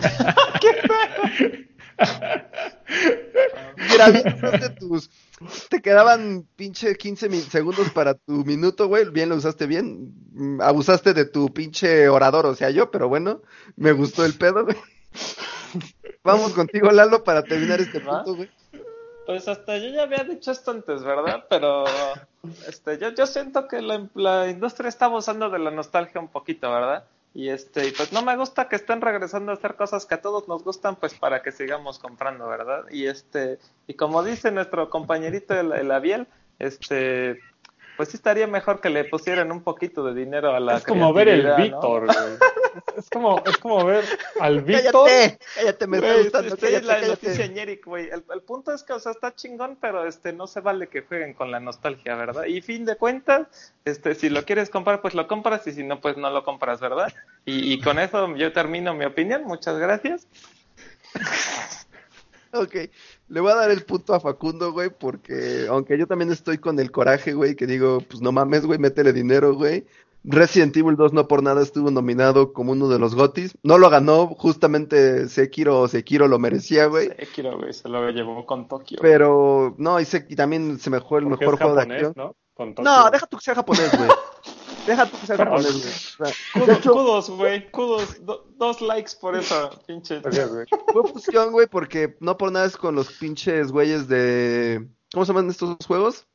Mira, bien usaste tus. Te quedaban pinche 15 mi- segundos para tu minuto, güey. Bien lo usaste bien. Mm, Abusaste de tu pinche orador, o sea, yo, pero bueno, me gustó el pedo, güey. [LAUGHS] Vamos contigo, Lalo, para terminar este punto, güey. Pues hasta yo ya había dicho esto antes, ¿verdad? Pero este, yo, yo siento que la, la industria está abusando de la nostalgia un poquito, ¿verdad? Y este, y pues no me gusta que estén regresando a hacer cosas que a todos nos gustan, pues para que sigamos comprando, ¿verdad? Y este, y como dice nuestro compañerito el, el Abiel, este, pues sí estaría mejor que le pusieran un poquito de dinero a la Es como ver el creatividad, ¿no? Víctor, güey. [LAUGHS] Es como, es como ver al [LAUGHS] Víctor. Cállate, cállate, me está Güey, gustando, es que es cállate, la cállate. noticia ñeric, güey. El, el punto es que, o sea, está chingón, pero este no se vale que jueguen con la nostalgia, ¿verdad? Y fin de cuentas, este, si lo quieres comprar, pues lo compras, y si no, pues no lo compras, ¿verdad? Y, y con eso yo termino mi opinión. Muchas gracias. Ok, le voy a dar el punto a Facundo, güey, porque aunque yo también estoy con el coraje, güey, que digo, pues no mames, güey, métele dinero, güey. Resident Evil 2 no por nada estuvo nominado como uno de los GOTYs. No lo ganó, justamente Sekiro o Sekiro lo merecía, güey. Sekiro, güey, se lo llevó con Tokio. Pero, no, y, se- y también se me fue el porque mejor es juego de acción. ¿no? Con Tokio. No, deja tú que sea japonés, güey. [LAUGHS] Deja tú que sea Pero- japonés, güey. O sea, Kudos, güey, kudos. Do- dos likes por eso, pinche. Fue fusión, güey, porque no por nada es con los pinches güeyes de... ¿Cómo se llaman estos juegos?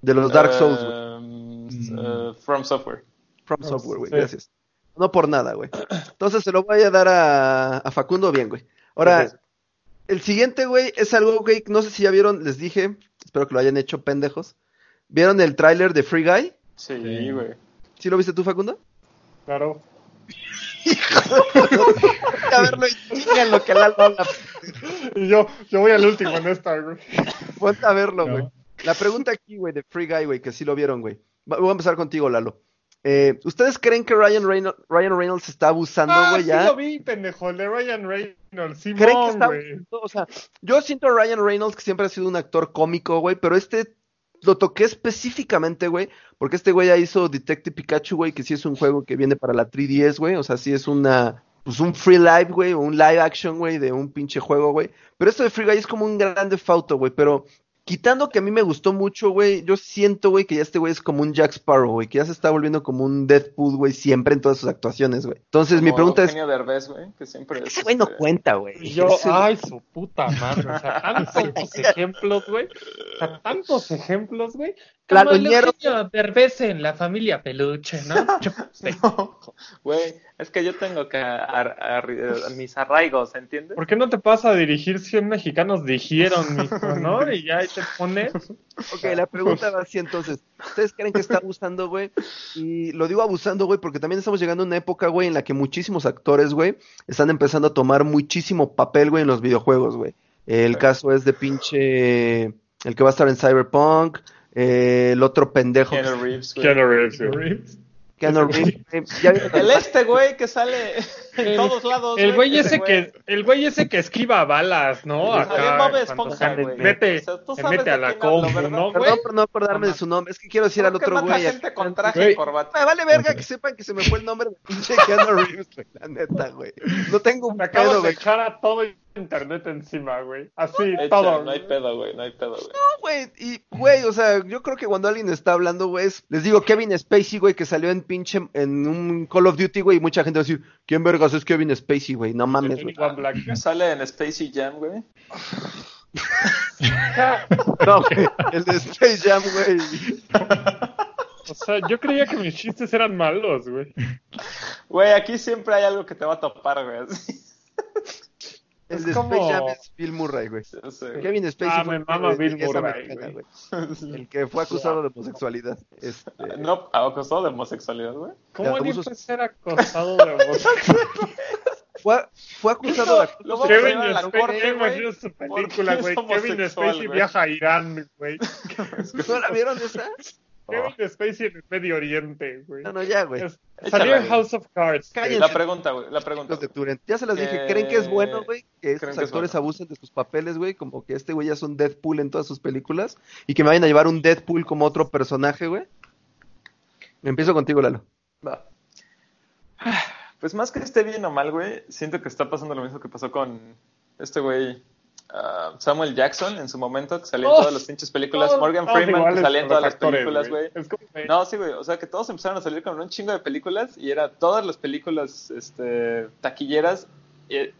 De los Dark Souls, güey. Mm. uh, from Software. From Software, güey, Sí. gracias. No por nada, güey. Entonces se lo voy a dar a, a Facundo bien, güey. Ahora, el siguiente, güey, es algo, güey, no sé si ya vieron, les dije, espero que lo hayan hecho pendejos. ¿Vieron el tráiler de Free Guy? Sí, güey. ¿Sí lo viste tú, Facundo? Claro. [LAUGHS] A verlo y lo que Lalo habla. Y yo, yo voy al último en esta, güey. Ponte a verlo, No. güey. La pregunta aquí, güey, de Free Guy, güey, que sí lo vieron, güey. Voy a empezar contigo, Lalo. Eh, ¿Ustedes creen que Ryan, Reynolds, Ryan Reynolds está abusando, Ah, güey, sí ya? lo vi, pendejo, el de Ryan Reynolds. ¿Creen que Simón, está abusando? O sea, yo siento a Ryan Reynolds que siempre ha sido un actor cómico, güey, pero este lo toqué específicamente, güey, porque este güey ya hizo Detective Pikachu, güey, que sí es un juego que viene para la 3DS, güey, o sea, sí es una, pues un free live, güey, o un live action, güey, de un pinche juego, güey. Pero esto de Free Guy es como un grande fauto, güey, pero quitando que a mí me gustó mucho, güey, yo siento, güey, que ya este güey es como un Jack Sparrow, güey, que ya se está volviendo como un Deadpool, güey, siempre en todas sus actuaciones, güey. Entonces, mi pregunta es, Derbez, güey, que siempre es, ese güey no este, cuenta, güey. Y yo, Ese- ay, su puta madre. O sea, tantos [LAUGHS] ejemplos, güey. O sea, tantos ejemplos, güey. La Como el doñero- Eugenio Derbez en la familia peluche, ¿no? [LAUGHS] No, güey, es que yo tengo que ar- ar- mis arraigos, ¿entiendes? ¿Por qué no te pasa a dirigir 100 mexicanos dijeron, mijo, no? [LAUGHS] Y ya ahí te pones. Ok, la pregunta va así entonces. ¿Ustedes creen que está abusando, güey? Y lo digo abusando, güey, porque también estamos llegando a una época, güey, en la que muchísimos actores, güey, están empezando a tomar muchísimo papel, güey, en los videojuegos, güey. El caso es de pinche... El que va a estar en Cyberpunk, eh, el otro pendejo... Keanu Reeves, güey. Keanu Reeves, güey. Reeves. Keanu Reeves. ¿Ya vieron [LAUGHS] El este güey que sale en El- todos lados. El güey ese que, el güey ese que esquiva balas, ¿no? Acá, mete, mete a la compu. ¿no, güey? Perdón por no acordarme de su nombre. Es que quiero decir al otro güey. gente con traje Güey. y corbata. Me vale verga que sepan que se me fue el nombre de pinche Keanu Reeves, güey, la neta, güey. No tengo un Me acabas pedo, de güey. echar a todo internet encima, güey. Así, Echa, todo. No hay pedo, güey, no hay pedo, güey. No, güey, y, güey, o sea, yo creo que cuando alguien está hablando, güey, es- les digo Kevin Spacey, güey, que salió en pinche, en un Call of Duty, güey, y mucha gente va a decir, ¿quién vergas es Kevin Spacey, güey? No mames, güey. [LAUGHS] Sale en Spacey Jam, güey. [LAUGHS] No, güey, el de Space Jam, güey. O sea, yo creía que mis chistes eran malos, güey. Güey, aquí siempre hay algo que te va a topar, güey. Es de como- Space Jam es Bill Murray, güey. Kevin Spacey Ah, fue me mama Bill Murray, güey. [LAUGHS] El que fue acusado de homosexualidad. Este, No, acosado de homosexualidad, güey. ¿Cómo abusos- puede ser acosado de homosexual? fue, fue acusado de Lo vamos a Kevin Spacey, imagino su película, güey. Kevin Spacey viaja a Irán, güey. ¿No la vieron esa? Kevin Spacey en el Medio Oriente, güey. No, no, ya, güey. Salió en. House of Cards. Cállense. La pregunta, güey, la pregunta. De. Ya se los dije. Eh, ¿Creen que es bueno, güey? Que estos creen que es actores bueno. abusen de sus papeles, güey. Como que este güey ya es un Deadpool en todas sus películas. Y que me vayan a llevar un Deadpool como otro personaje, güey. Empiezo contigo, Lalo. Va. [SIGHS] Pues más que esté bien o mal, güey, siento que está pasando lo mismo que pasó con este güey Samuel Jackson en su momento, que en Todos- todas las pinches películas. Todos- Morgan todos Freeman, que salía en todas las películas, güey. No, sí, güey. O sea, que todos empezaron a salir con un chingo de películas y era todas las películas este, taquilleras eh,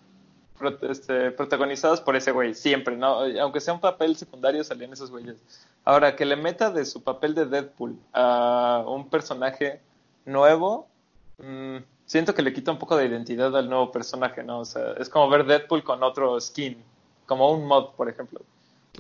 este, protagonizadas por ese güey, siempre, ¿no? Aunque sea un papel secundario, salían esos güeyes. Ahora, que le meta de su papel de Deadpool a un personaje nuevo, mm, siento que le quita un poco de identidad al nuevo personaje, ¿no? O sea, es como ver Deadpool con otro skin, como un mod, por ejemplo.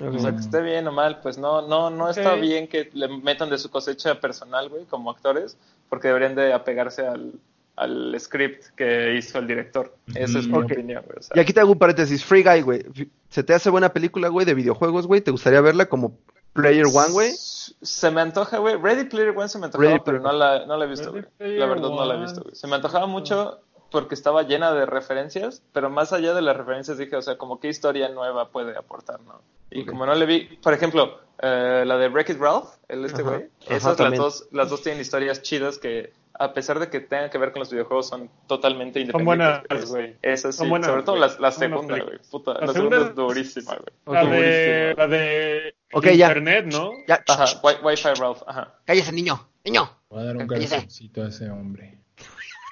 O sea, que esté bien o mal, pues no, no, no está bien que le metan de su cosecha personal, güey, como actores, porque deberían de apegarse al, al script que hizo el director. Esa es mi opinión, güey. o sea. Y aquí te hago un paréntesis. Free Guy, güey. ¿Se te hace buena película, güey, de videojuegos, güey? ¿Te gustaría verla como Player One, güey? Se me antoja, güey. Ready Player One se me antojaba, Ready pero no la, no la he visto, güey. La verdad no la he visto, güey. Se me antojaba mucho porque estaba llena de referencias, pero más allá de las referencias dije, o sea, como qué historia nueva puede aportar, ¿no? Y como no le vi, por ejemplo, eh, la de Wreck-It Ralph, el este güey, Ajá, esas las dos, las dos tienen historias chidas que a pesar de que tengan que ver con los videojuegos son totalmente Son buenas, independientes. güey. Esas sí, Son buenas, sobre todo güey. la, la Son buenas segunda, güey. Puta, La la, segunda segunda es durísima, güey. La de, la de Ok, ya. Internet, ¿no? Ya, Ajá, Wi- Wi-Fi Ralph, ajá. cállese, niño. Niño. Voy a dar un Cállese. a ese hombre.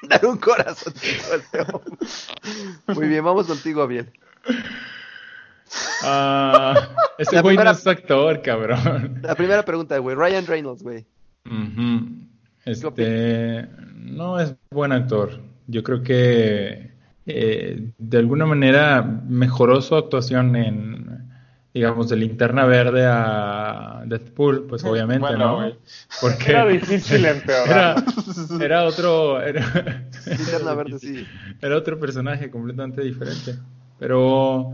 Dar un corazón. Muy bien, vamos contigo, Abiel. Ah, ese güey primera- no es actor, cabrón. La primera pregunta, güey. Ryan Reynolds, güey. Este, no es buen actor. Yo creo que eh, de alguna manera mejoró su actuación en, digamos, de Linterna Verde a Deadpool, pues obviamente, Bueno, ¿no? güey. Porque Era difícil empeorar. era, era otro, era, Linterna Verde, sí. era otro personaje completamente diferente. Pero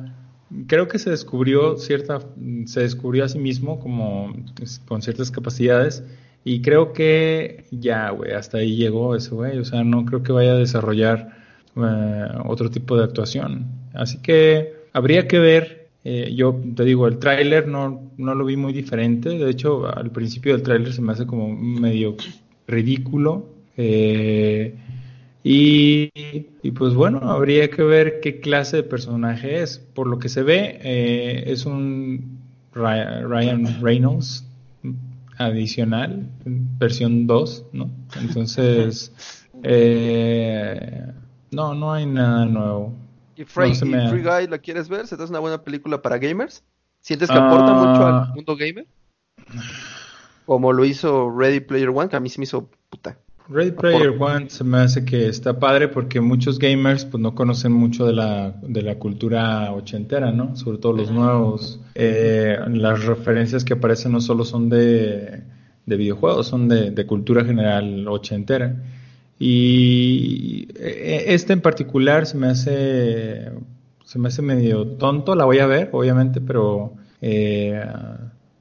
creo que se descubrió cierta, se descubrió a sí mismo como pues, con ciertas capacidades y creo que ya, güey, hasta ahí llegó ese güey. O sea, no creo que vaya a desarrollar eh, otro tipo de actuación. Así que habría que ver. Eh, yo te digo, el tráiler no, no lo vi muy diferente. De hecho, al principio del tráiler se me hace como medio ridículo. Eh, y, y, pues bueno, habría que ver qué clase de personaje es. Por lo que se ve, eh, es un Ryan, Reynolds adicional, versión 2, ¿no? Entonces, [LAUGHS] eh, no, no hay nada nuevo. ¿Y Free, No y Free Guy la quieres ver? ¿Se te hace una buena película para gamers? ¿Sientes que aporta Ah. mucho al mundo gamer? Como lo hizo Ready Player One, que a mí se me hizo puta. Ready Player One se me hace que está padre porque muchos gamers pues no conocen mucho de la, de la cultura ochentera, ¿no? Sobre todo los nuevos. Eh, las referencias que aparecen no solo son de, de videojuegos, son de, de cultura general ochentera. Y eh, este en particular se me hace se me hace medio tonto, la voy a ver, obviamente, pero eh,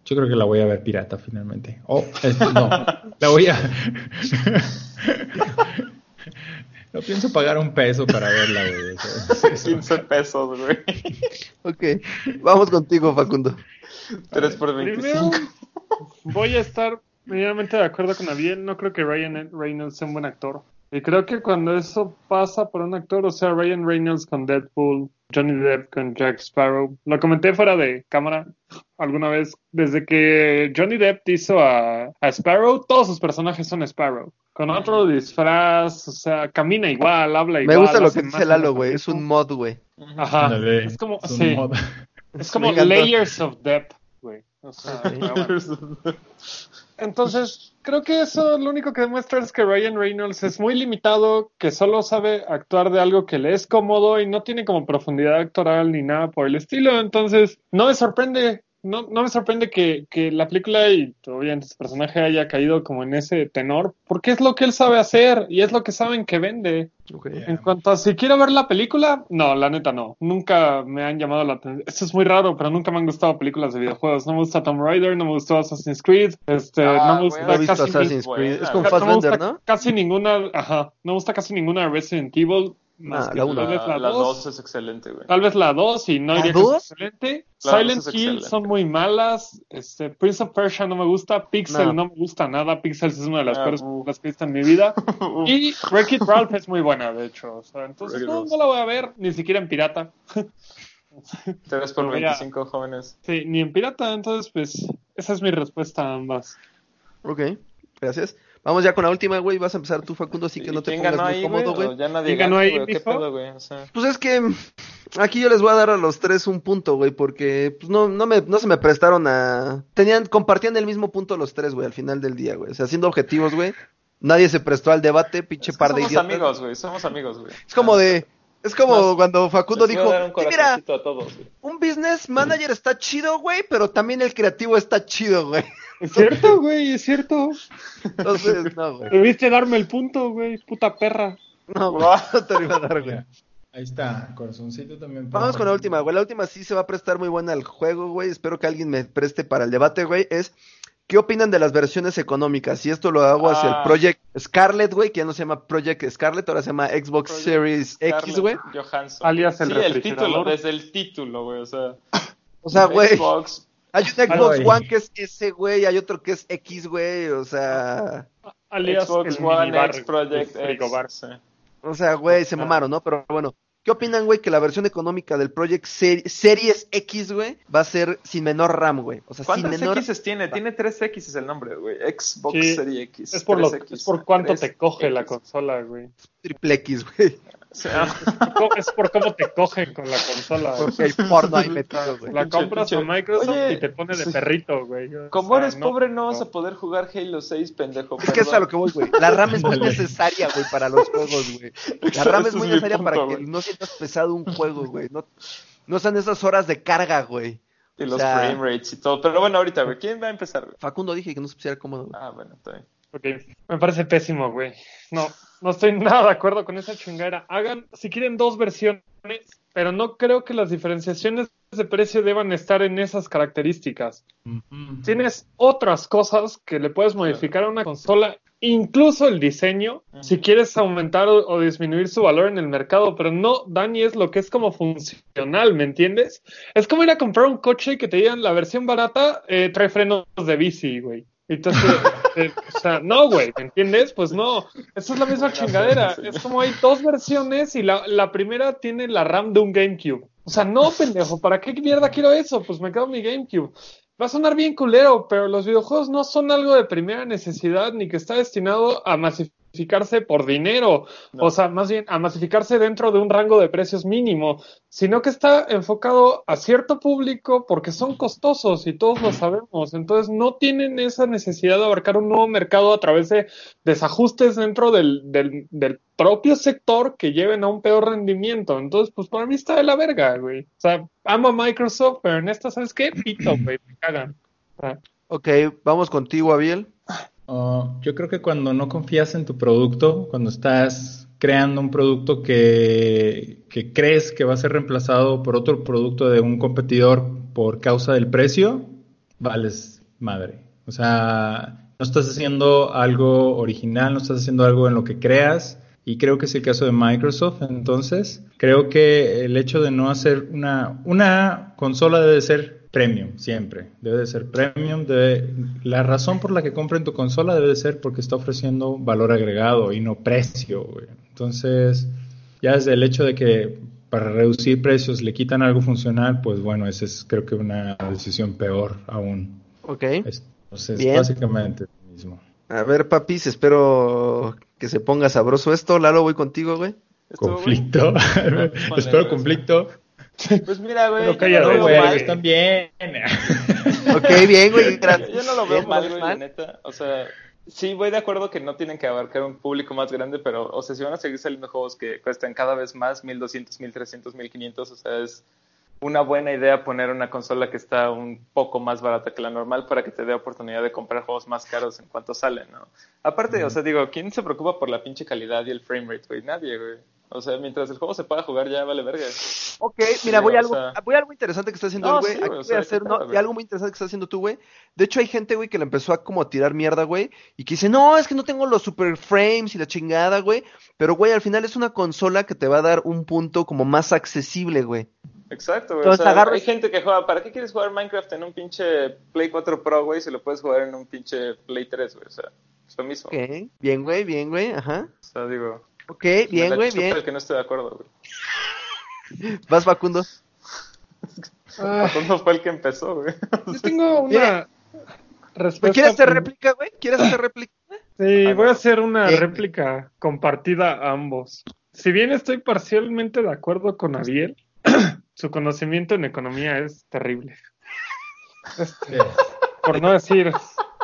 yo creo que la voy a ver pirata finalmente. Oh, no, [LAUGHS] la voy a... [LAUGHS] no pienso pagar un peso para verla, güey. o sea, es- 15 pesos, güey. Ok, vamos contigo, Facundo. 3 por Primero, 25. voy a estar medianamente de acuerdo con Abiel. No creo que Ryan Reynolds sea un buen actor. Y creo que cuando eso pasa por un actor, o sea, Ryan Reynolds con Deadpool, Johnny Depp con Jack Sparrow, lo comenté fuera de cámara alguna vez, desde que Johnny Depp hizo a, a Sparrow, todos sus personajes son Sparrow. Con otro disfraz, o sea, camina igual, habla Me igual. gusta lo que dice Lalo, güey. Es un mod, güey. Ajá. Es como, es sí. mod. Es como Me layers of depth, güey. O sea. [LAUGHS] Entonces, creo que eso lo único que demuestra es que Ryan Reynolds es muy limitado, que solo sabe actuar de algo que le es cómodo y no tiene como profundidad actoral ni nada por el estilo. Entonces, no me sorprende no, no me sorprende que, que la película y obviamente su personaje haya caído como en ese tenor, porque es lo que él sabe hacer y es lo que saben que vende. Okay. En cuanto a si quiero ver la película, no, la neta no. Nunca me han llamado la atención. Esto es muy raro, pero nunca me han gustado películas de videojuegos. No me gusta Tomb Raider, no me gustó Assassin's Creed, este, Ah, no me gusta bueno, No he visto casi, Assassin's. Creed. Es con Fassbender, gusta ¿no? casi ninguna, ajá, no me gusta casi ninguna de Resident Evil. Más Ah, que la uno. tal vez La la 2. 2 es excelente, güey. Tal vez la 2 y no ¿La diría que es dos? excelente. La dos Silent es Hill excelente. son muy malas. Este, Prince of Persia no me gusta. Pixel No. no, me gusta nada. Pixel es una de las Ah, peores uh. películas que he visto en mi vida. [LAUGHS] y Wreck-It Ralph es muy buena, de hecho. O sea, entonces no, no la voy a ver, ni siquiera en pirata. [LAUGHS] 3 por Mira. 25 jóvenes. Sí, ni en pirata. Entonces, pues, esa es mi respuesta a ambas. Ok, gracias. Vamos ya con la última, güey. Vas a empezar tú, Facundo, así que no te ¿Quién pongas ganó muy ahí, cómodo, güey? güey. ¿O Ya nadie ¿Quién ganó ganó, ahí, güey. ¿Qué pedo, güey? O sea, Pues es que aquí yo les voy a dar a los tres un punto, güey, porque pues no, no, me, no se me prestaron a... Tenían, compartían el mismo punto los tres, güey, al final del día, güey. O sea, siendo objetivos, güey. Nadie se prestó al debate, pinche es que par de somos idiotas. amigos, güey. Somos amigos, güey. Es como de... Es como cuando Facundo dijo, un "Sí, mira, todos, un business manager está chido, güey, pero también el creativo está chido, güey. Es cierto, güey, es cierto. Entonces, no, güey. Debiste darme el punto, güey, puta perra. No, güey, no te lo iba a dar, güey. Ahí está, corazoncito también. para Vamos con la última, güey. La última sí se va a prestar muy buena al juego, güey. Espero que alguien me preste para el debate, güey. Es, ¿qué opinan de las versiones económicas? Y esto lo hago hacia el Ah. Project Scarlet, güey, que ya no se llama Project Scarlet, ahora se llama Xbox Project Series X, güey. Johansson. Alias el sí, el título, desde el título, güey. O sea, O sea, güey, Xbox. hay un Xbox Ay. One que es S, güey, hay otro que es X, güey. O sea, Alias Xbox el One X Project. X. sí. o sea, güey, se mamaron, ¿no? Pero bueno. ¿Qué opinan, güey, que la versión económica del Project Ser- Series X, güey, va a ser sin menor RAM, güey? O sea, sin ¿Cuántas menor... X tiene? Tiene 3 X es el nombre, güey. Xbox Sí, Series X. Es por, lo, 3X, es por cuánto te 3X. coge la consola, güey. triple X, güey. O sea, Es por cómo te cogen con la consola. Porque hay porno ahí metido, güey. La compras con Microsoft Oye, y te pone de sí. perrito, güey. O como sea, eres no- pobre, no vas a poder jugar Halo 6, pendejo. Es que es a lo que voy, güey. La RAM es muy necesaria, güey, para los juegos, güey. La RAM es muy necesaria punto, para que no sientas pesado un juego, güey. No, no sean esas horas de carga, güey. Y o los sea- frame rates y todo. Pero bueno, ahorita, güey. ¿Quién va a empezar, güey? Facundo dije que no se pusiera cómodo, güey. Ah, bueno, está bien. Ok, me parece pésimo, güey. No, no estoy [LAUGHS] nada de acuerdo con esa chingada. Hagan, si quieren, dos versiones, pero no creo que las diferenciaciones de precio deban estar en esas características. Tienes otras cosas que le puedes modificar a una consola, incluso el diseño, si quieres aumentar o, o disminuir su valor en el mercado, pero no dañes lo que es como funcional, ¿me entiendes? Es como ir a comprar un coche y que te digan la versión barata eh, trae frenos de bici, güey. Entonces, eh, o sea, no, güey, ¿me entiendes? Pues no, esa es la misma chingadera. Es como hay dos versiones y la, la primera tiene la RAM de un GameCube. O sea, no, pendejo, ¿para qué mierda quiero eso? Pues me quedo mi GameCube. Va a sonar bien culero, pero los videojuegos no son algo de primera necesidad ni que está destinado a masificarse por dinero, No. o sea, más bien a masificarse dentro de un rango de precios mínimo, sino que está enfocado a cierto público porque son costosos y todos lo sabemos, entonces no tienen esa necesidad de abarcar un nuevo mercado a través de desajustes dentro del, del, del propio sector que lleven a un peor rendimiento, entonces pues para mí está de la verga, güey, o sea, amo a Microsoft, pero en esta, ¿sabes qué? Pito, güey, me cagan. O sea, Ok, vamos contigo, Abiel. Oh, yo creo que cuando no confías en tu producto, cuando estás creando un producto que, que crees que va a ser reemplazado por otro producto de un competidor por causa del precio, vales madre. O sea, no estás haciendo algo original, no estás haciendo algo en lo que creas. Y creo que es el caso de Microsoft. Entonces, creo que el hecho de no hacer una, una consola debe ser premium, siempre. Debe de ser premium. Debe, la razón por la que compren tu consola debe de ser porque está ofreciendo valor agregado y no precio. güey. Entonces, ya desde el hecho de que para reducir precios le quitan algo funcional, pues bueno, esa es creo que una decisión peor aún. Ok. Entonces, Bien. básicamente lo mismo. A ver, papis, espero que se ponga sabroso esto. Lalo, voy contigo, güey. Conflicto. [LAUGHS] Espero conflicto. Pues mira, güey. Pero no güey, mal. están bien. Ok, bien, güey. gracias. Yo no lo veo Bien, mal, ¿lo ves güey, la neta. O sea, sí, voy de acuerdo que no tienen que abarcar un público más grande, pero, o sea, si van a seguir saliendo juegos que cuestan cada vez más, 1200, 1300, 1500, o sea, es una buena idea poner una consola que está un poco más barata que la normal para que te dé oportunidad de comprar juegos más caros en cuanto salen, ¿no? Aparte, o sea, digo, ¿quién se preocupa por la pinche calidad y el frame rate, güey? Nadie, güey. O sea, mientras el juego se pueda jugar ya vale verga. Ok, mira, Sí, voy a algo, sea- voy a algo interesante que está haciendo No, el güey. sí, voy sea, a hacer no, y algo muy interesante que está haciendo tú, güey. De hecho, hay gente, güey, que le empezó a como a tirar mierda, güey, y que dice, no, es que no tengo los super frames y la chingada, güey. Pero, güey, al final es una consola que te va a dar un punto como más accesible, güey. Exacto, güey. Entonces, o sea, agarras- hay gente que juega, ¿para qué quieres jugar Minecraft en un pinche Play 4 Pro, güey, si lo puedes jugar en un pinche Play 3, güey? O sea, es lo mismo. Ok, bien, güey, bien, güey, ajá. O sea, digo, Ok, me bien, la güey, chupa bien. el que no estoy de acuerdo, güey. [LAUGHS] Vas, Facundo. ¿Cuándo fue el que empezó, güey? yo tengo [LAUGHS] una Mira. respuesta. ¿Quieres hacer réplica, güey? ¿Quieres hacer réplica? Sí, Ah, voy a hacer una Bien. réplica compartida a ambos. Si bien estoy parcialmente de acuerdo con Ariel, [CLEARS THROAT] su conocimiento en economía es terrible. Este, por no decir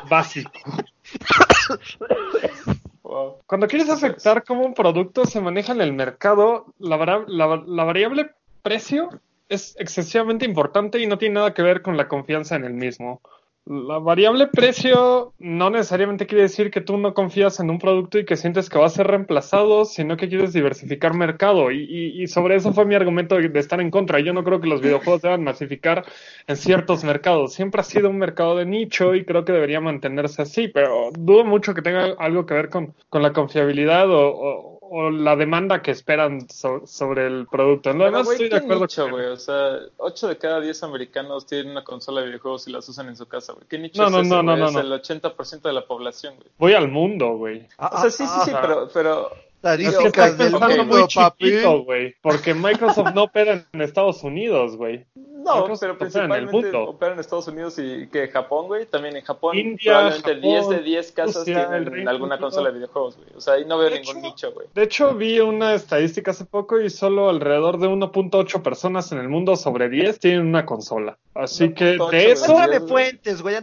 básico. [LAUGHS] Wow. Cuando quieres afectar cómo un producto se maneja en el mercado, la, vara- la- la variable precio es excesivamente importante y no tiene nada que ver con la confianza en el mismo. La variable precio no necesariamente quiere decir que tú no confías en un producto y que sientes que va a ser reemplazado, sino que quieres diversificar mercado. Y, y- y sobre eso fue mi argumento de estar en contra. Yo no creo que los videojuegos deban masificar en ciertos mercados. Siempre ha sido un mercado de nicho y creo que debería mantenerse así, pero dudo mucho que tenga algo que ver con, con la confiabilidad o, o- o la demanda que esperan so- sobre el producto. En lo Pero, demás güey, estoy de ¿qué acuerdo nicho, güey? O sea, 8 de cada 10 americanos tienen una consola de videojuegos y las usan en su casa, güey. ¿Qué nicho No, es no, ese, no, no, no, Es no. el 80% de la población, güey. Voy al mundo, güey. O sea, sí, sí, sí, ah, pero, pero Estadísticas estás del pensando mundo, muy papi. chiquito, güey. Porque Microsoft no opera en Estados Unidos, güey. No, Microsoft pero opera en el principalmente mundo. opera en Estados Unidos y que Japón, güey. También en Japón, India, probablemente Japón, 10 de 10 casas Rusia, tienen alguna consola de videojuegos, güey. O sea, ahí no veo De ningún hecho, nicho, güey. De hecho, vi una estadística hace poco y solo alrededor de 1.8 personas en el mundo sobre 10 tienen una consola. Así que 1.8, de eso, güey. fuentes, güey.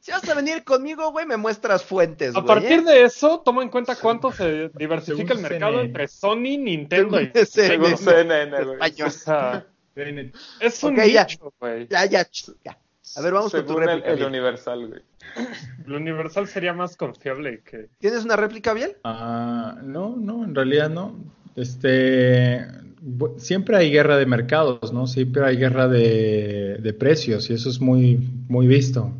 Si vas a venir conmigo, güey, me muestras fuentes, a güey. partir ¿eh? de eso, toma en cuenta cuánto se diversifica el Según mercado CNN. entre Sony, Nintendo y... Según CNN, güey. O sea, es un Ok, ya. nicho, güey. Ya, ya, ya. A ver, vamos con tu Según el, réplica. el. Universal, güey. El Universal sería más confiable que... ¿Tienes una réplica, Biel? Ah, no, no, en realidad no. Este, siempre hay guerra de mercados, ¿no? Siempre hay guerra de, de precios y eso es muy, muy visto.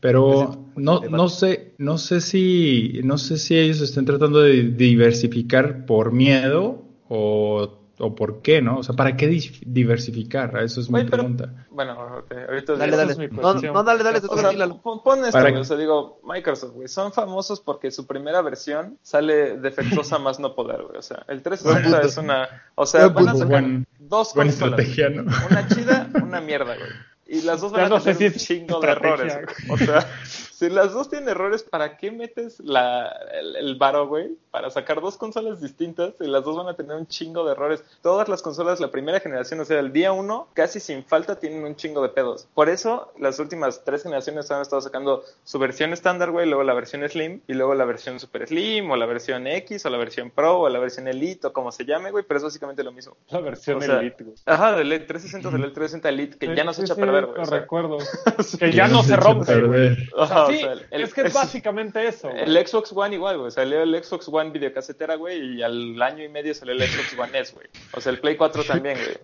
Pero no, no sé, no sé si, no sé si ellos estén tratando de diversificar por miedo o, o por qué, ¿no? O sea, ¿para qué diversificar? Eso es mi pero- pregunta. Bueno, ok, ahorita Dale, dale. es mi No, no, dale, dale, te O toca Lalo. pon, pon esto, Para o sea, digo, Microsoft, güey, son famosos porque su primera versión sale defectuosa [LAUGHS] más no poder, güey. O sea, el 360 Buen punto. es una... O sea, van a sacar Buen- dos Buena consolas. estrategia, ¿no? Una chida, una mierda, güey. Y las dos van Ya a no sé si un es chingo de errores. O sea, [LAUGHS] si las dos tienen errores, ¿para qué metes la, el, el varo, güey? Para sacar dos consolas distintas y las dos van a tener un chingo de errores. Todas las consolas, la primera generación, o sea, el día uno, casi sin falta tienen un chingo de pedos. Por eso, las últimas tres generaciones han estado sacando su versión estándar, güey, luego la versión Slim, y luego la versión Super Slim, o la versión X, o la versión Pro, o la versión Elite, o como se llame, güey, pero es básicamente lo mismo. La versión O sea, Elite, güey. Ajá, del E 360 del 360 Elite, que Sí, ya no se sí, echa a sí, perder, Lo güey. o sea. recuerdo. [LAUGHS] que ya no se rompe, güey. perder. Ajá, o Sí, sea, el- es que es básicamente eso. güey. El Xbox One igual, güey. Salió el Xbox One videocasetera, güey, y al año y medio salió el Xbox One S, güey. O sea, el Play 4 también, güey.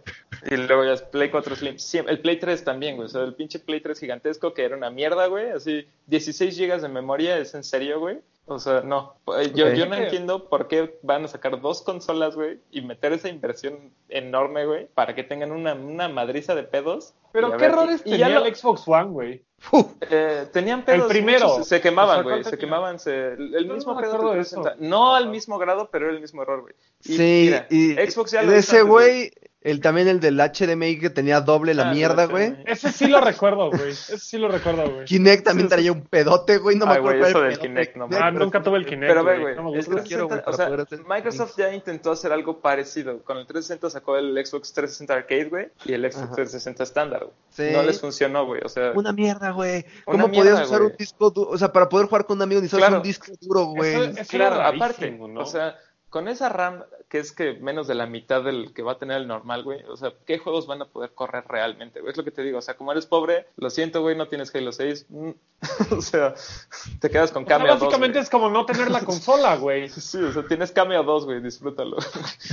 Y luego ya es Play 4 Slim. Sí, el Play 3 también, güey. O sea, el pinche Play 3 gigantesco que era una mierda, güey. Así, 16 GB de memoria, ¿es en serio, güey? O sea, no. Eh, Yo, yo no entiendo por qué van a sacar dos consolas, güey, y meter esa inversión enorme, güey, para que tengan una, una madriza de pedos. Pero qué ver, errores y- y ya tenía lo- el Xbox One, güey. eh, tenían pedos. primero. muchos, se quemaban, O sea, güey. ¿cuál Se quemaban. Se, el el No, mismo no pedo acuerdo del de eso. 360. No al mismo grado, pero era el mismo error, güey. Sí, mira, y Xbox ya lo de ese güey, El, también el del HDMI que tenía doble la Ah, mierda, güey. Ese sí lo recuerdo, güey. Ese sí lo recuerdo, güey. Kinect también traía un pedote, güey. No me acuerdo cuál eso del. Kinect, no Ah, nunca tuve el Kinect. Pero ve, güey, no me el gusta. lo quiero, güey, 360, para o sea, Microsoft ya intentó hacer algo parecido. Con el 360 sacó el Xbox 360 Arcade, güey, y el Xbox Ajá. 360 estándar, güey. Sí. No les funcionó, güey, o sea... Una mierda, güey. ¿Cómo mierda, podías usar güey. un disco duro? O sea, para poder jugar con un amigo necesitas Claro. un disco duro, güey. Claro, aparte, ¿no? o sea, con esa RAM que es que menos de la mitad del que va a tener el normal, güey, o sea, ¿qué juegos van a poder correr realmente, güey? Es lo que te digo, o sea, como eres pobre, lo siento, güey, no tienes Halo 6, mm, [LAUGHS] o sea, te quedas con O sea, Cameo 2, básicamente es como no tener la consola, güey. [LAUGHS] Sí, o sea, tienes Cameo 2, güey, disfrútalo.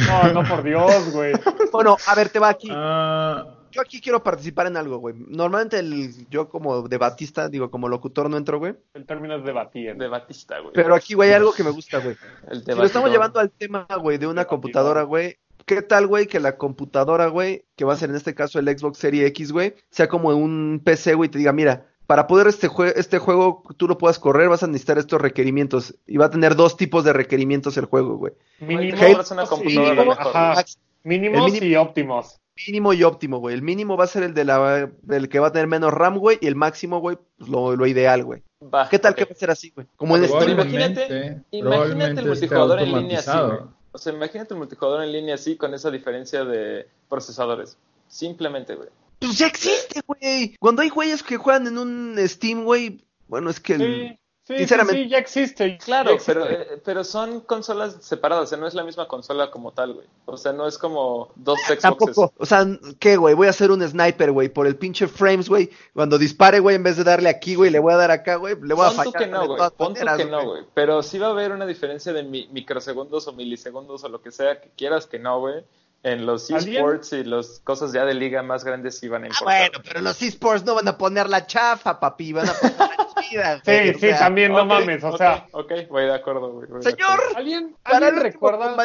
No, no, por Dios, güey. Bueno, a ver, te va aquí. Ah, Yo aquí quiero participar en algo, güey. Normalmente el, yo como debatista, digo, como locutor no entro, güey. El término es debatir. De Batista, güey. Pero aquí, güey, hay algo que me gusta, güey. [LAUGHS] El Si lo estamos llevando al tema, güey, de una computadora, güey. ¿Qué tal, güey, que la computadora, güey, que va a ser en este caso el Xbox Series X, güey, sea como un PC, güey, y te diga, mira, para poder este, jue- este juego tú lo puedas correr, vas a necesitar estos requerimientos. Y va a tener dos tipos de requerimientos el juego, güey. Mínimo, Halo es una sí, computadora mínimo, mejor, ajá, mínimos mínimo- y óptimos. Mínimo y óptimo, güey. El mínimo va a ser el de la, del que va a tener menos RAM, güey, y el máximo, güey, pues lo, lo ideal, güey. Va, ¿Qué tal que va a ser así, güey? Como en Steam, imagínate, imagínate el multijugador en línea así, güey. O sea, imagínate el multijugador en línea así con esa diferencia de procesadores. Simplemente, güey. Pues ya existe, güey. Cuando hay güeyes que juegan en un Steam, güey, bueno, es que el... Sí, sí, Sinceramente. sí, sí, ya existe. Claro, ya existe. pero, eh, pero son consolas separadas, o sea, no es la misma consola como tal, güey. O sea, no es como dos Xboxes. Tampoco, o sea, ¿qué, güey? Voy a hacer un sniper, güey, por el pinche frames, güey. Cuando dispare, güey, en vez de darle aquí, güey, le voy a dar acá, güey, le voy a Pon tú fallar. que no, güey. Pon tú que no, güey. Pero sí va a haber una diferencia de mi- microsegundos o milisegundos o lo que sea que quieras que no, güey. En los esports y las cosas ya de liga más grandes van a Ah, importar. bueno, pero los esports no van a poner la chafa, papi, van a poner la [LAUGHS] chida, Sí, sí, sea, también, no Ok, mames, o ok, sea. Ok, voy de acuerdo, güey. voy de Señor, acuerdo. ¿Alguien, ¿alguien recuerda,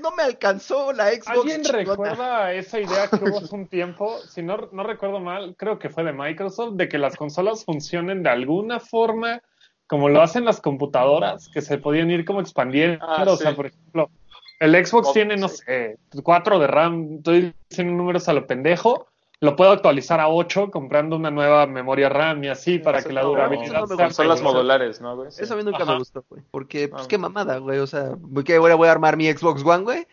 no me alcanzó la Xbox ¿alguien chingona. recuerda esa idea que hubo hace un tiempo? Si no, no recuerdo mal, creo que fue de Microsoft, de que las consolas funcionen de alguna forma como lo hacen las computadoras, que se podían ir como expandiendo. Ah, o sí. sea, por ejemplo, el Xbox Oh, tiene, no sí. sé, 4 de RAM, estoy diciendo números a lo pendejo. Lo puedo actualizar a 8 comprando una nueva memoria RAM y así para Eso que la durabilidad no sea. Consolas mejor. modulares, ¿no, güey? Sí. Eso a mí nunca Ajá. me gustó, güey. Porque, pues, Ah. qué mamada, güey. O sea, ¿qué ahora voy a armar mi Xbox One, güey?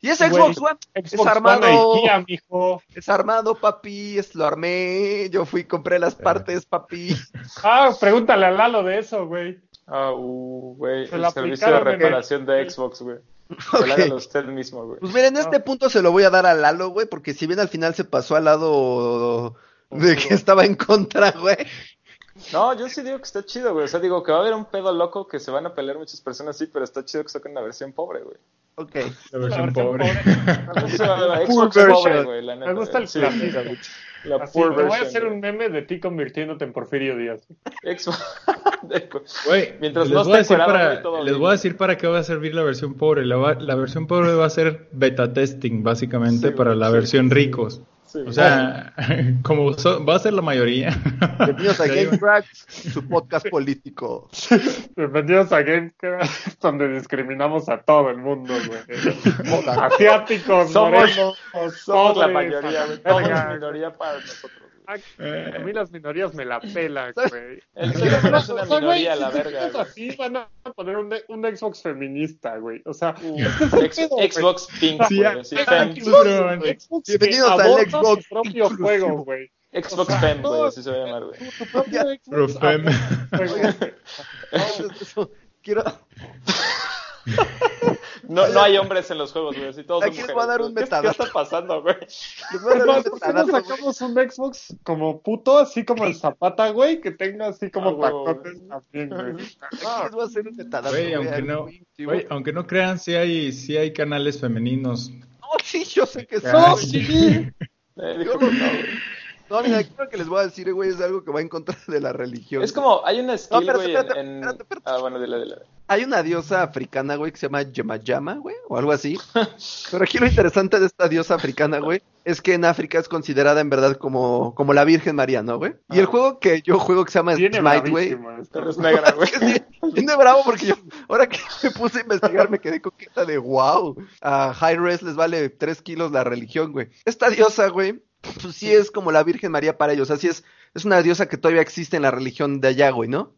Y ese Güey, Xbox One Xbox es One armado. IKEA, mijo. es armado, papi. Es, lo armé. Yo fui, compré las partes, papi. [LAUGHS] Ah, pregúntale a Lalo de eso, güey. Ah, uh, güey. Se El servicio de el- reparación de Xbox, güey. Ok. Hágalo usted mismo, güey. Pues miren, en este punto se lo voy a dar a Lalo, güey, porque si bien al final se pasó al lado de que estaba en contra, güey. No, yo sí digo que está chido, güey. O sea, digo que va a haber un pedo loco que se van a pelear muchas personas, sí, pero está chido que saquen una versión pobre, güey. Ok. La versión versión pobre. Sea, la Xbox pobre, güey, la Me neta, gusta el sí. La Así, poor te voy a version, hacer un meme de ti convirtiéndote en Porfirio Díaz. [LAUGHS] Güey, Mientras les no voy a esté para, todo les bien. voy a decir para qué va a servir la versión pobre. La, va- la versión pobre va a ser beta testing, básicamente, Sí, para la sí, versión sí. ricos. Sí, O sea, [LAUGHS] como so- va a ser la mayoría. Bienvenidos a [LAUGHS] Game Tracks, su podcast político. [LAUGHS] Bienvenidos a Gamecast, donde discriminamos a todo el mundo, güey. Asiáticos, Somos- morenos, Somos la mayoría, a güey. la Somos minoría para nosotros. Güey. A mí las minorías me la pelan, [LAUGHS] güey. El ser humano es una minoría, la verga. güey. así van a poner un, un Xbox feminista, güey. O sea, Uh, Ex- güey. Xbox Pink, Sí, güey. ah, ah, fem. Xbox Bienvenidos al Xbox su propio juego, güey. Xbox O sea, Fem, güey. Así se va a llamar, güey. Tu propio Xbox Pero fem. Eso, Quiero... [LAUGHS] No, no hay hombres en los juegos, güey. Así todos son Aquí les mujeres. voy a dar un ¿Qué- ¿Qué metadato. está pasando, güey? Les voy a dar un Además, ¿por qué no metadato, sacamos un Xbox como puto, así como el Zapata, güey, que tenga así como Ah, huevo, tacotes también, güey? [LAUGHS] Aquí les voy a hacer un metadato, Güey, aunque no, güey, aunque no crean, sí hay, sí hay canales femeninos. No, sí, yo sé que sí. No, sí. [LAUGHS] Eh, dijo que no, güey. No, mira, aquí lo que les voy a decir, güey, es algo que va en contra de la religión. Es como, hay una skill, espérate, güey, espérate, en... espérate, espérate. Ah, bueno, dile, dile. Hay una diosa africana, güey, que se llama Yemayama, güey, o algo así. [LAUGHS] Pero aquí lo interesante de esta diosa africana, güey, es que en África es considerada en verdad como, como la Virgen María, ¿no, güey? Y el Ah. juego que yo juego que se llama Viene Smite, güey, es negra, güey. [LAUGHS] Viene bravo porque yo, ahora que me puse a investigar, me quedé coqueta de wow. A High Res les vale 3 kilos la religión, güey. Esta diosa, güey, [LAUGHS] pues sí es como la Virgen María para ellos. Así es, es una diosa que todavía existe en la religión de allá, güey, ¿no?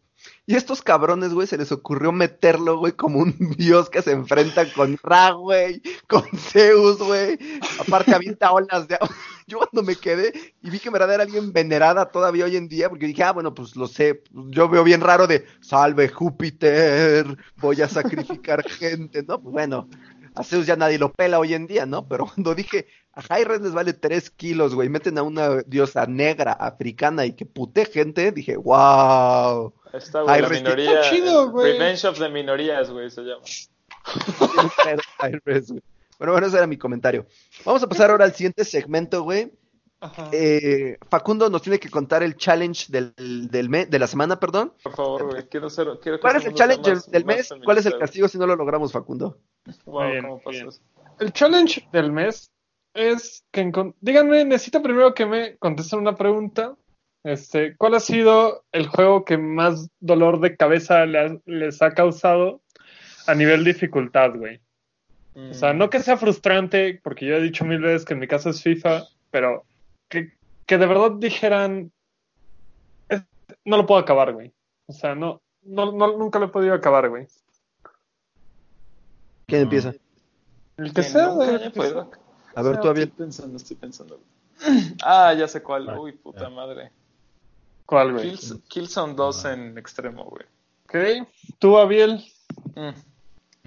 Y estos cabrones, güey, se les ocurrió meterlo, güey, como un [LAUGHS] dios que se enfrenta con Ra, güey, con Zeus, güey. Aparte avienta olas de. [LAUGHS] Yo cuando me quedé y vi que en verdad era alguien venerada todavía hoy en día, porque dije, ah, bueno, pues lo sé. Yo veo bien raro de, salve Júpiter, voy a sacrificar gente, ¿no? Pues bueno, a Zeus ya nadie lo pela hoy en día, ¿no? Pero cuando dije, a Jaires les vale 3 kilos, güey, meten a una diosa negra, africana y que pute gente, dije, wow. Está, güey, Ay, la Resti- minoría. está chido, güey. Revenge of the minorías, güey, se llama. Bueno, bueno, ese era mi comentario. Vamos a pasar ahora al siguiente segmento, güey. Eh, Facundo nos tiene que contar el challenge del, del me- de la semana, perdón. Por favor, güey, quiero ser... Quiero que ¿Cuál es el challenge más- del mes? ¿Cuál es el castigo si no lo logramos, Facundo? Wow, Bien, ¿cómo pasó eso? El challenge del mes es que díganme, necesito primero que me contesten una pregunta. Este, ¿cuál ha sido el juego que más dolor de cabeza le ha- les ha causado a nivel dificultad, güey? O sea, Mm. no que sea frustrante, porque yo he dicho mil veces que en mi caso es FIFA, pero que, que de verdad dijeran, "Es- no lo puedo acabar, güey. O sea, no, no, no- nunca lo he podido acabar, güey. ¿Quién No. empieza? El que Que sea, güey. A ver, tú, Abiel. Estoy pensando, estoy pensando. [CLEARS THROAT] Ah, ya sé cuál. Ah, Uy, puta madre. ¿Cuál, güey? Kills- Killzone 2 en extremo, güey. Ok. Tú, Abiel. Mm.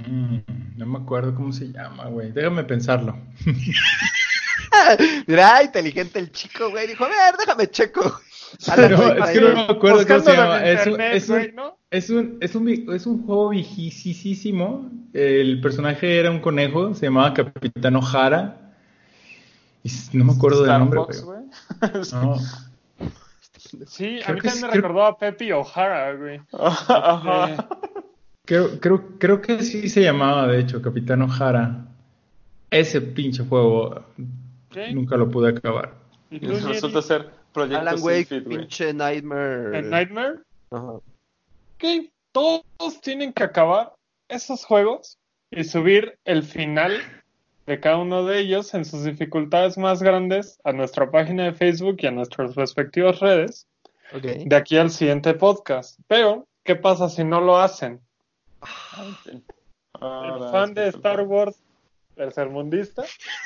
Mm, no me acuerdo cómo se llama, güey. Déjame pensarlo. [LAUGHS] Mira, inteligente el chico, güey. Dijo, a ver, déjame checo. [LAUGHS] Pero es que no me acuerdo cómo se llama. Es un, internet, es un- güey, ¿no? es un, es un, vi- es un juego viejísimo. El personaje era un conejo, se llamaba Capitán O'Hara. No me acuerdo del nombre, güey. [LAUGHS] No, Sí, a Creo mí que también sí, me creo- recordó a Pepe O'Hara, güey. Ajá. Eh, creo, creo, creo que sí se llamaba, de hecho, Capitán O'Hara. Ese pinche juego nunca lo pude acabar. ¿Y tú, resulta ser Proyecto Alan Wake, pinche Nightmare. ¿En Nightmare? Ajá. Ok, todos tienen que acabar esos juegos y subir el final de cada uno de ellos en sus dificultades más grandes a nuestra página de Facebook y a nuestras respectivas redes Ok. de aquí al siguiente podcast. Pero, ¿qué pasa si no lo hacen? El Ahora, fan de Star Wars, tercermundista,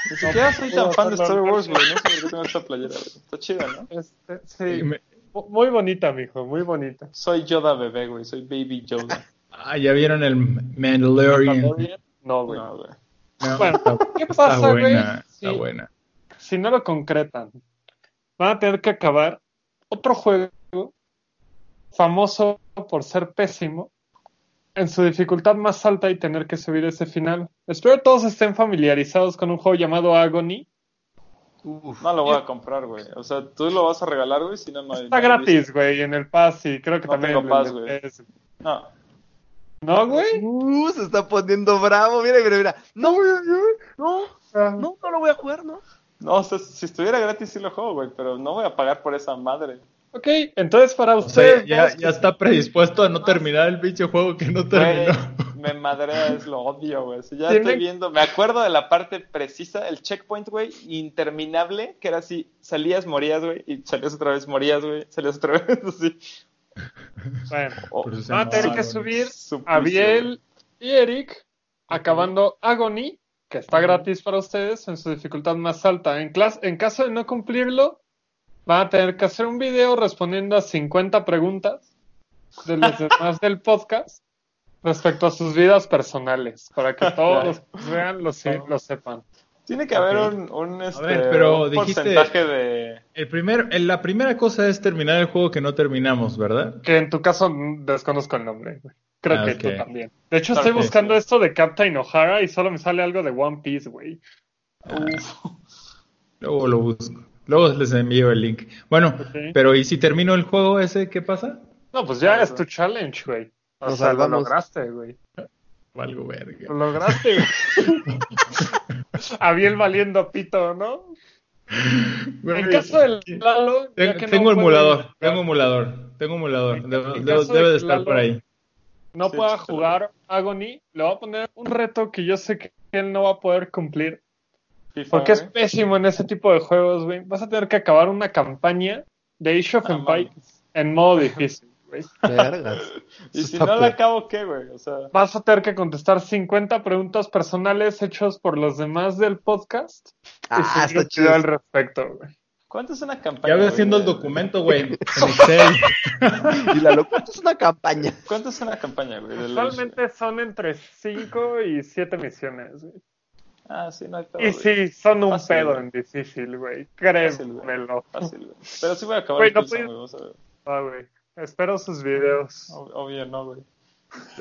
Ni siquiera soy tan fan de Star Wars, güey. No sé por qué tengo esta playera, güey. Está chida, ¿no? Este, sí, Me- muy bonita, mijo, muy bonita. Soy Yoda bebé, güey. Soy Baby Yoda. Ah, ya vieron el Mandalorian. No, güey. No, güey. No, Bueno, está, ¿qué está pasa, güey? Sí. está buena. si no lo concretan, van a tener que acabar otro juego famoso por ser pésimo en su dificultad más alta y tener que subir ese final. Espero todos estén familiarizados con un juego llamado Agony. Uf. No lo voy a comprar, güey. O sea, tú lo vas a regalar, güey, si no, no hay- Está gratis, güey, en el Pass y creo que No también tengo en Pass, el güey. No. ¿No, güey? Uh, se está poniendo bravo. Mira, mira, mira. No, no, no, no lo voy a jugar, ¿no? No, o sea, si estuviera gratis sí lo juego, güey, pero no voy a pagar por esa madre. Ok, entonces para O sea, ustedes ya, está predispuesto a no terminar el pinche juego que no Güey, terminó. me madrea, es lo odio, güey. Si ya Tiene- estoy viendo, me acuerdo de la parte precisa, el checkpoint, güey, interminable, que era así, salías, morías, güey, y salías otra vez, morías, güey, salías otra [LAUGHS] vez, así. Bueno, Oh, van a tener que subir suplicio, Abiel y Eric acabando Agony, que está gratis para ustedes en su dificultad más alta. En, caso de no cumplirlo, van a tener que hacer un video respondiendo a 50 preguntas de los [LAUGHS] demás del podcast respecto a sus vidas personales, para que todos los que vean lo, lo sepan. Tiene que haber un, un, este, ver, pero un dijiste- porcentaje de... El primer, el- la primera cosa es terminar el juego que no terminamos, ¿verdad? Que en tu caso desconozco el nombre. güey. Creo Ah, que tú también. De hecho, estoy buscando esto de Captain O'Hara y solo me sale algo de One Piece, güey. Luego lo busco. Luego les envío el link. Bueno, pero ¿y si termino el juego ese, qué pasa? No, pues ya es tu challenge, güey. O Nos sea, lo lograste, güey. Valgo Lo verga. lograste, güey. Abiel valiendo pito, ¿no? En caso del Lalo, ya Tengo, que no tengo emulador, tengo emulador, tengo emulador. Debo- debo- debe de estar Lalo- por ahí. no Sí, pueda jugar Agony, le voy a poner un reto que yo sé que él no va a poder cumplir. FIFA, Porque es güey. pésimo en ese tipo de juegos, güey. Vas a tener que acabar una campaña de Age of Ah, Empires en modo [LAUGHS] difícil, güey. [LAUGHS] Vergas. [LAUGHS] Y si no la acabo, ¿qué, güey? O sea, Vas a tener que contestar 50 preguntas personales hechos por los demás del podcast. Ah, está chido. al respecto, güey. ¿cuánto es una campaña? Ya voy güey, haciendo el documento, güey, en [LAUGHS] Excel. Y la locura es una campaña. ¿Cuánto es una campaña, güey? del- Usualmente son entre 5 y 7 misiones, güey. Ah, sí, no hay pedo, Y sí, son un Fácil, pedo güey. en difícil, güey. Fácil, güey. Créemelo. Fácil, güey. Pero sí voy a acabar Güey, el no Killzone, puedes- güey, vamos a ver. Ah, güey. Espero sus videos. Ob- Obvio no, güey.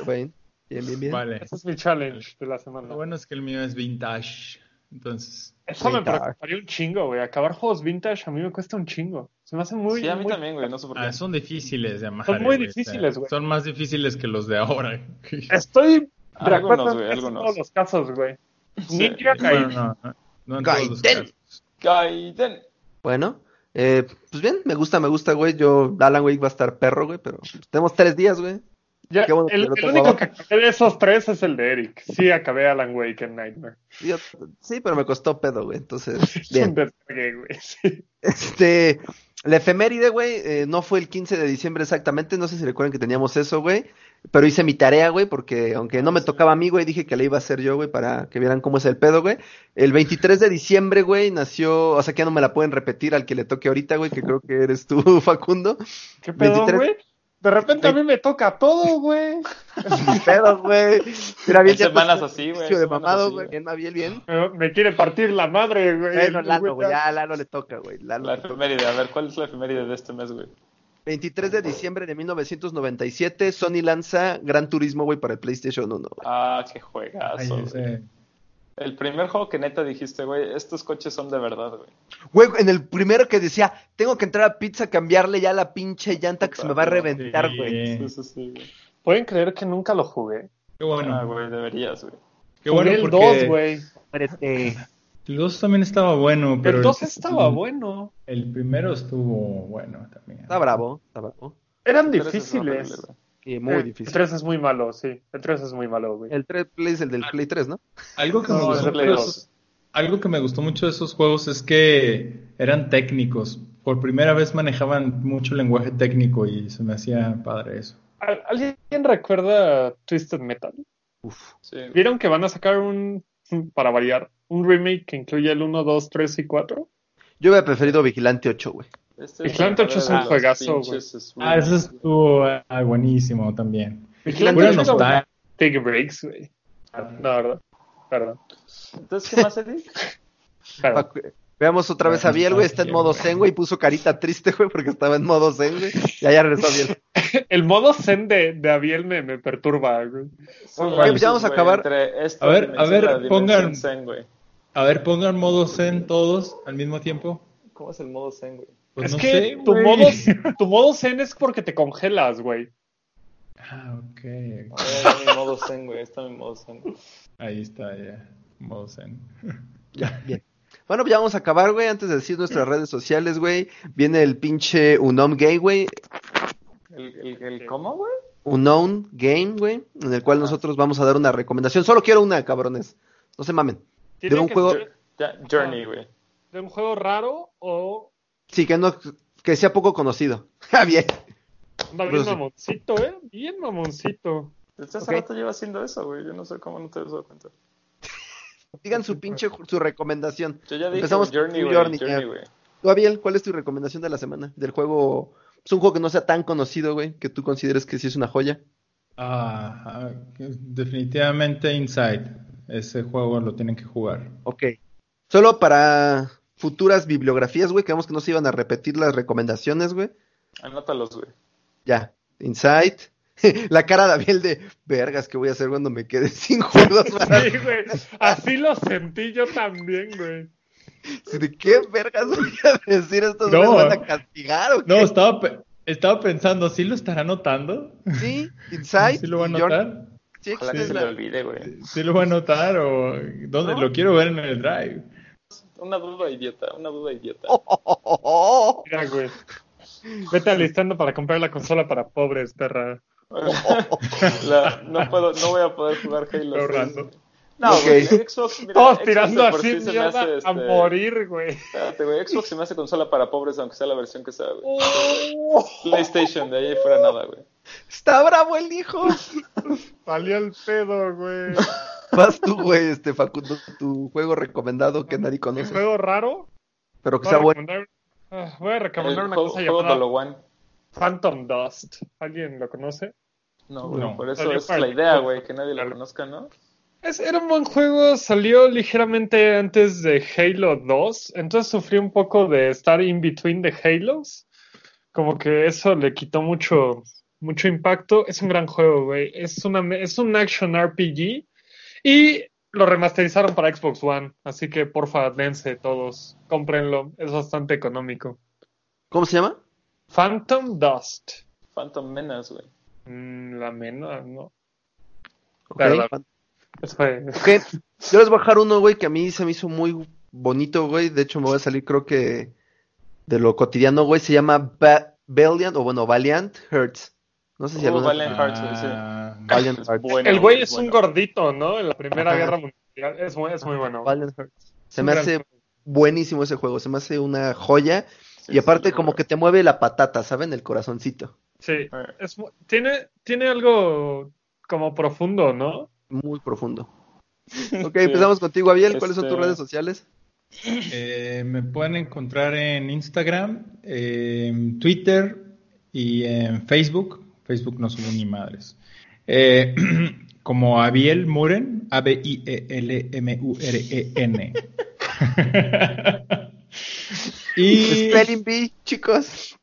Bien, bien, bien. bien. Vale. Ese es mi challenge de la semana. Lo bueno es que el mío es vintage. Entonces, Eso me Vintage. preocuparía un chingo, güey. Acabar juegos vintage a mí me cuesta un chingo. Se me hace muy. Sí, a mí muy- también, güey, no sé por qué. ah, son difíciles de amar. Son muy difíciles, güey. Son más difíciles que los de ahora. Estoy de Algunos, acuerdo en güey, algunos. todos los casos, güey. Sí. Ninja Bueno, Gaiden. no, no, no en todos los Gaiden. casos. Gaiden. Bueno, eh, pues bien, me gusta, me gusta, güey. Yo, Alan Wake va a estar perro, güey, pero tenemos tres días, güey. Ya, bueno el, único abajo. que acabé de esos tres es el de Eric. Sí, acabé Alan Wake en Nightmare. Yo- sí, pero me costó pedo, güey. Entonces, [LAUGHS] Es un bien. descargue, güey. Sí. Este, la efeméride, güey, eh, no fue el 15 de diciembre exactamente. No sé si recuerdan que teníamos eso, güey. Pero hice mi tarea, güey, porque aunque no me tocaba a mí, güey, dije que la iba a hacer yo, güey, para que vieran cómo es el pedo, güey. El 23 de diciembre, güey, nació, o sea, que ya no me la pueden repetir al que le toque ahorita, güey, que creo que eres tú, [LAUGHS] Facundo. ¿Qué pedo, 23? De repente a mí me toca todo, güey. [LAUGHS] Ni pedo, güey. Mira, bien, semanas así, güey, de mamado, güey. Bien, Mabiel, bien. Me, quiere partir la madre, güey. Bueno, Lalo, güey ya a Lalo le toca, güey. La efeméride, a ver, ¿cuál es la efeméride de este mes, güey? 23 de diciembre de 1997, Sony lanza Gran Turismo, güey, para el PlayStation 1, güey. Ah, qué Ay, juegazo. güey. El primer juego que neta dijiste, güey, estos coches son de verdad, güey. Güey, en el primero que decía, tengo que entrar a pizza, cambiarle ya la pinche llanta que se me va a reventar, sí. güey. Sí, sí, sí, güey. ¿Pueden creer que nunca lo jugué? Qué bueno. Ah, güey, deberías, güey. Qué Jugué bueno el porque 2, güey. Muérete. el 2 también estaba bueno, pero El 2 estaba bueno. El primero estuvo bueno también. Está bravo, está bravo. Eran difíciles. Y muy Eh, difícil. El 3 es muy malo, sí. El 3 es muy malo, güey. El 3 Play es el del Play 3, ¿no? Algo que, No, me gustó de Play mucho de 2. esos- algo que me gustó mucho de esos juegos es que eran técnicos. Por primera vez manejaban mucho lenguaje técnico y se me hacía padre eso. ¿Al- ¿Alguien recuerda Twisted Metal? Uf. Sí. ¿Vieron que van a sacar un, para variar, un remake que incluye el 1, 2, 3 y 4? Yo hubiera preferido Vigilante 8, güey. Este Vigilante la 8 es un juegazo, pinches Ah, eso remakes, estuvo ah, buenísimo también. Vigilante Pura 8 era nostalgia. Take breaks, güey. No, verdad. Perdón. güey. Entonces, ¿qué más, Eddie? [LAUGHS] Veamos otra vez a Biel, güey. Está en modo zen, güey. Puso carita triste, güey, porque estaba en modo zen, güey. Y allá regresó a Biel. [LAUGHS] El modo zen de, de Abiel me, me perturba, güey. Güey, ya vamos a güey, acabar. A ver, a ver, pongan- Zen, güey. A ver, pongan modo zen todos al mismo tiempo. ¿Cómo es el modo Zen, güey? Pues es no que sé, tu, modo, [LAUGHS] tu modo zen es porque te congelas, güey. Ah, ok. Mi modo Zen, güey. Está mi modo Zen. Ahí está ya. Modo zen. [LAUGHS] Ya, bien. Bueno, pues ya vamos a acabar, güey. Antes de decir nuestras redes sociales, güey. Viene el pinche Unknown Game, güey. ¿El, el, el cómo, güey? Unknown Game, güey. En el cual nosotros vamos a dar una recomendación. Solo quiero una, cabrones. No se mamen. Tiene De un juego- Journey, güey. de un juego raro o Sí, que no, que sea poco conocido. [LAUGHS] Ah, bien. anda bien Pues sí. mamoncito, eh. Bien mamoncito. Desde hace rato lleva haciendo eso, güey. Yo no sé cómo no te has dado cuenta. Digan su pinche, su recomendación. Yo ya dije Empezamos Journey, güey. Journey, Journey, ya. güey. Tú, Abiel, ¿cuál es tu recomendación de la semana? Del juego. Es un juego que no sea tan conocido, güey. Que tú consideres que sí es una joya. Ah, ah, definitivamente Inside. Ese juego lo tienen que jugar. Ok. Solo para futuras bibliografías, güey. Creemos que no se iban a repetir las recomendaciones, güey. Anótalos, güey. Ya. Insight. [LAUGHS] La cara de Abiel de vergas que voy a hacer cuando me quede sin juegos. para- Sí, [LAUGHS] güey. Así lo sentí yo también, güey. ¿De qué vergas voy a decir? ¿Estos No. van a castigar o No, qué? estaba, pe- estaba pensando, ¿sí lo estará notando? Sí, Inside. ¿Sí lo va a notar? Sí, Ojalá que se le la- olvide, güey. ¿Sí lo va a notar o dónde? No. Lo quiero ver en el drive. Una duda idiota, una duda idiota. Oh, oh, oh, oh, oh. Mira, güey. Vete alistando para comprar la consola para pobres, perra. [LAUGHS] La- no puedo, no voy a poder jugar Halo. Estoy 6. ahorrando. No, güey, Xbox, mira, Todos Xbox tirando así sí se me mierda hace, a este, morir, güey. Espérate, güey, Xbox se me hace consola para pobres, aunque sea la versión que sea, güey. PlayStation, de ahí fuera nada, güey. Está bravo el hijo. [LAUGHS] Salió el pedo, güey. Vas tú, güey, este Facundo, tu juego recomendado que nadie ¿Un conoce, juego raro? pero que Voy a sea bueno. recomendar, ah, voy a El recomendar una juego, cosa juego llamada. Phantom Dust. ¿Alguien lo conoce? No, güey, No. por eso es la el idea, güey, que nadie lo conozca, ¿no? Es, era un buen juego, salió ligeramente antes de Halo 2, entonces sufrí un poco de estar in between the Halos. Como que eso le quitó mucho, mucho impacto. Es un gran juego, güey. Es, una, es un action RPG y lo remasterizaron para Xbox One. Así que porfa, dense todos, cómprenlo. Es bastante económico. ¿Cómo se llama? Phantom Dust. Phantom Menace, güey. Mm, la menos, ¿no? Fue- Ok, Yo les voy a dejar uno, güey, que a mí se me hizo muy bonito, güey. De hecho, me voy a salir, creo que de lo cotidiano, güey. Se llama Ba- Valiant, o bueno, Valiant Hearts. No sé si Oh, alguna- Valiant Hearts, güey, sí. Ah, Valiant Hearts. bueno, El güey es bueno. un gordito, ¿no? En la Primera Ajá. Guerra Mundial. Es muy, es muy bueno. Valiant Hearts. Se me gran hace buenísimo ese juego. Se me hace una joya. Sí, y aparte, sí, como que te mueve la patata, ¿saben? El corazoncito. Sí. Es tiene, tiene algo como profundo, ¿no? Muy profundo. [LAUGHS] Ok, Sí. empezamos contigo, Abiel. ¿Cuáles son tus Este- redes sociales? eh, me pueden encontrar en Instagram, en Twitter y en Facebook. Facebook no subo ni madres. Eh, [CLEARS THROAT] como Abiel Muren, E A-B-I-E-L-M-U-R-E-N. [LAUGHS] y, Spelling Bee, chicos.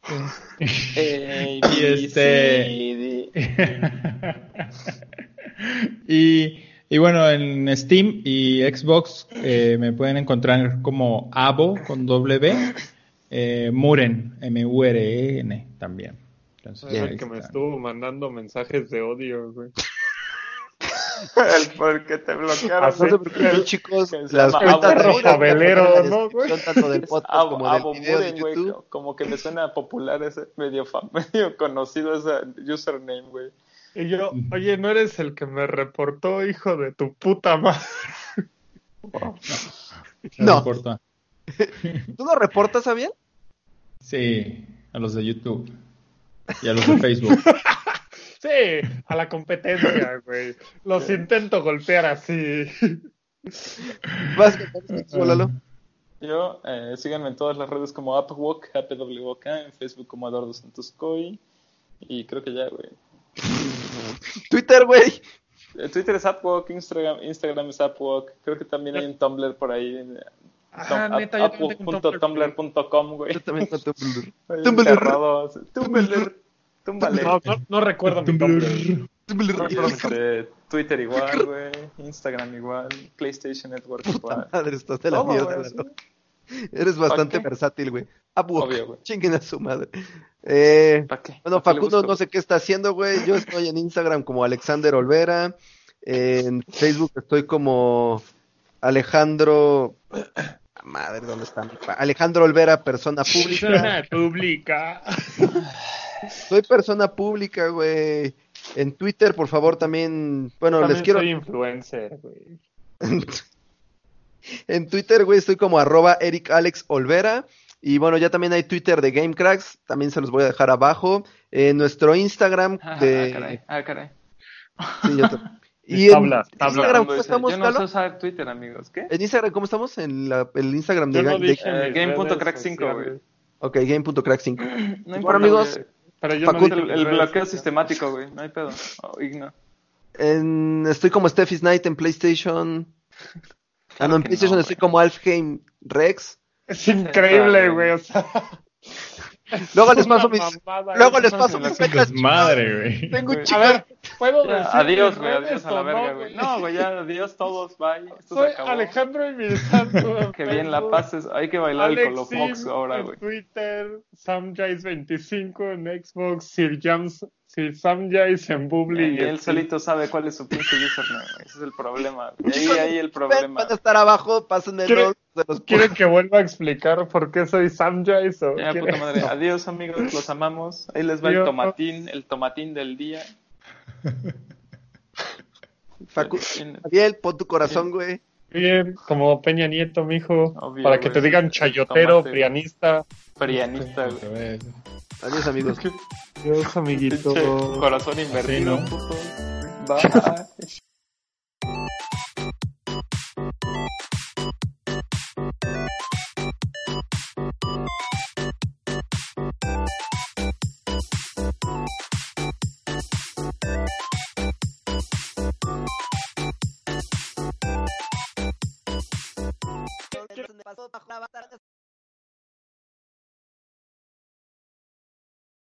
Eh, Y este-. [LAUGHS] [LAUGHS] y, y bueno, en Steam y Xbox eh, me pueden encontrar como Abo con doble B, eh, Muren, M-U-R-E-N también. Entonces, El que me estuvo mandando mensajes de odio, güey. El porque te bloquearon. No se preocupen, chicos. Las cuentas de la ¿no, tanto [LAUGHS] del podcast Abo, como Abo del video de Muren, güey, YouTube. como que me suena popular ese, medio, [LAUGHS] medio conocido ese username, güey. Y yo, oye, ¿no eres el que me reportó, hijo de tu puta madre? [LAUGHS] No. importa. [LAUGHS] ¿Tú no reportas, Abiel? Sí, a los de YouTube y a los de Facebook. [LAUGHS] Sí, a la competencia, güey. Los intento golpear así. ¿Vas a Lalo? Yo, eh, síganme en todas las redes como Upwalk, APWK, en Facebook como Eduardo Santos Coy. Y creo que ya, güey. [LAUGHS] Twitter, güey. Twitter es Upwalk, Instagram, Instagram es Upwalk. Creo que también hay un Tumblr por ahí. Ah, neta, yo también tengo güey. Yo también con [LAUGHS] Tumblr. Tumblr. Tumblr. No, recuerdo mi Tumblr. Tumblr. Twitter igual, güey. Instagram igual. PlayStation Network igual. Madre, estás de la mierda. Eres bastante versátil, güey. Upwork. Obvio, güey. Chinguen a su madre. Eh, ¿Para qué? bueno, ¿Para qué le Facundo busco? no sé qué está haciendo, güey. Yo estoy en Instagram como Alexander Olvera. En Facebook estoy como Alejandro. Madre, ¿dónde está mi pa- Alejandro Olvera, persona pública. Persona pública. Soy persona pública, güey. En Twitter, por favor, también. Bueno, les quiero. soy influencer, güey. [LAUGHS] En Twitter, güey, estoy como arroba Eric Alex Olvera. Y bueno, ya también hay Twitter de GameCracks. También se los voy a dejar abajo. En nuestro Instagram Ah, de. caray. Ah, caray. Sí, yo te- [LAUGHS] Y en Tabla, tabla. Instagram, ¿cómo estamos, Yo no sé usar Twitter, amigos. ¿Qué? En Instagram, ¿cómo estamos? En la- el Instagram de, no de- Eh, mis game.crack redes 5, güey. Ok, game.crack5. [CLEARS THROAT] No Bueno, importa, amigos. Pero yo no El, bloqueo sistemático, güey. No hay pedo. Oh, igno. En- estoy como Steffi's Night en PlayStation. [LAUGHS] Ah, no, en que PlayStation no, estoy como Alfheim Rex. Es increíble, güey. O sea, [LAUGHS] Luego les paso mis, mamada, luego les paso mis becas. desmadre, güey. Tengo un chico. A ver, ¿puedo Ya, decir adiós, güey, adiós a la verga, no, güey. No, güey, ya, adiós todos, bye. Esto Soy se acabó. Alejandro Emirzanto [LAUGHS] en Que bien la pases. Hay que bailar el Alex Colofox Sim ahora, güey. Twitter, SamJays25 en Xbox, Sir Jams, Samjays en Bubbly. Y y en él solito sabe cuál es su pinche username. Ese es el problema. [LAUGHS] Ahí, ahí el problema. Van a estar abajo, pásenme ¿Quiere- los de los ¿Quieren que vuelva a explicar por qué soy Samjays? O Ya, puta madre. Adiós, amigos. Los amamos. Ahí les va el Adiós. tomatín, el tomatín del día. [LAUGHS] Facu- Ariel, pon tu corazón, güey. Bien, como Peña Nieto, mijo. Obvio, para que güey. te digan chayotero, Tomate, prianista. Prianista, güey. Adiós, amigos. Dios, amiguito. Corazón invertido. Bye. [LAUGHS]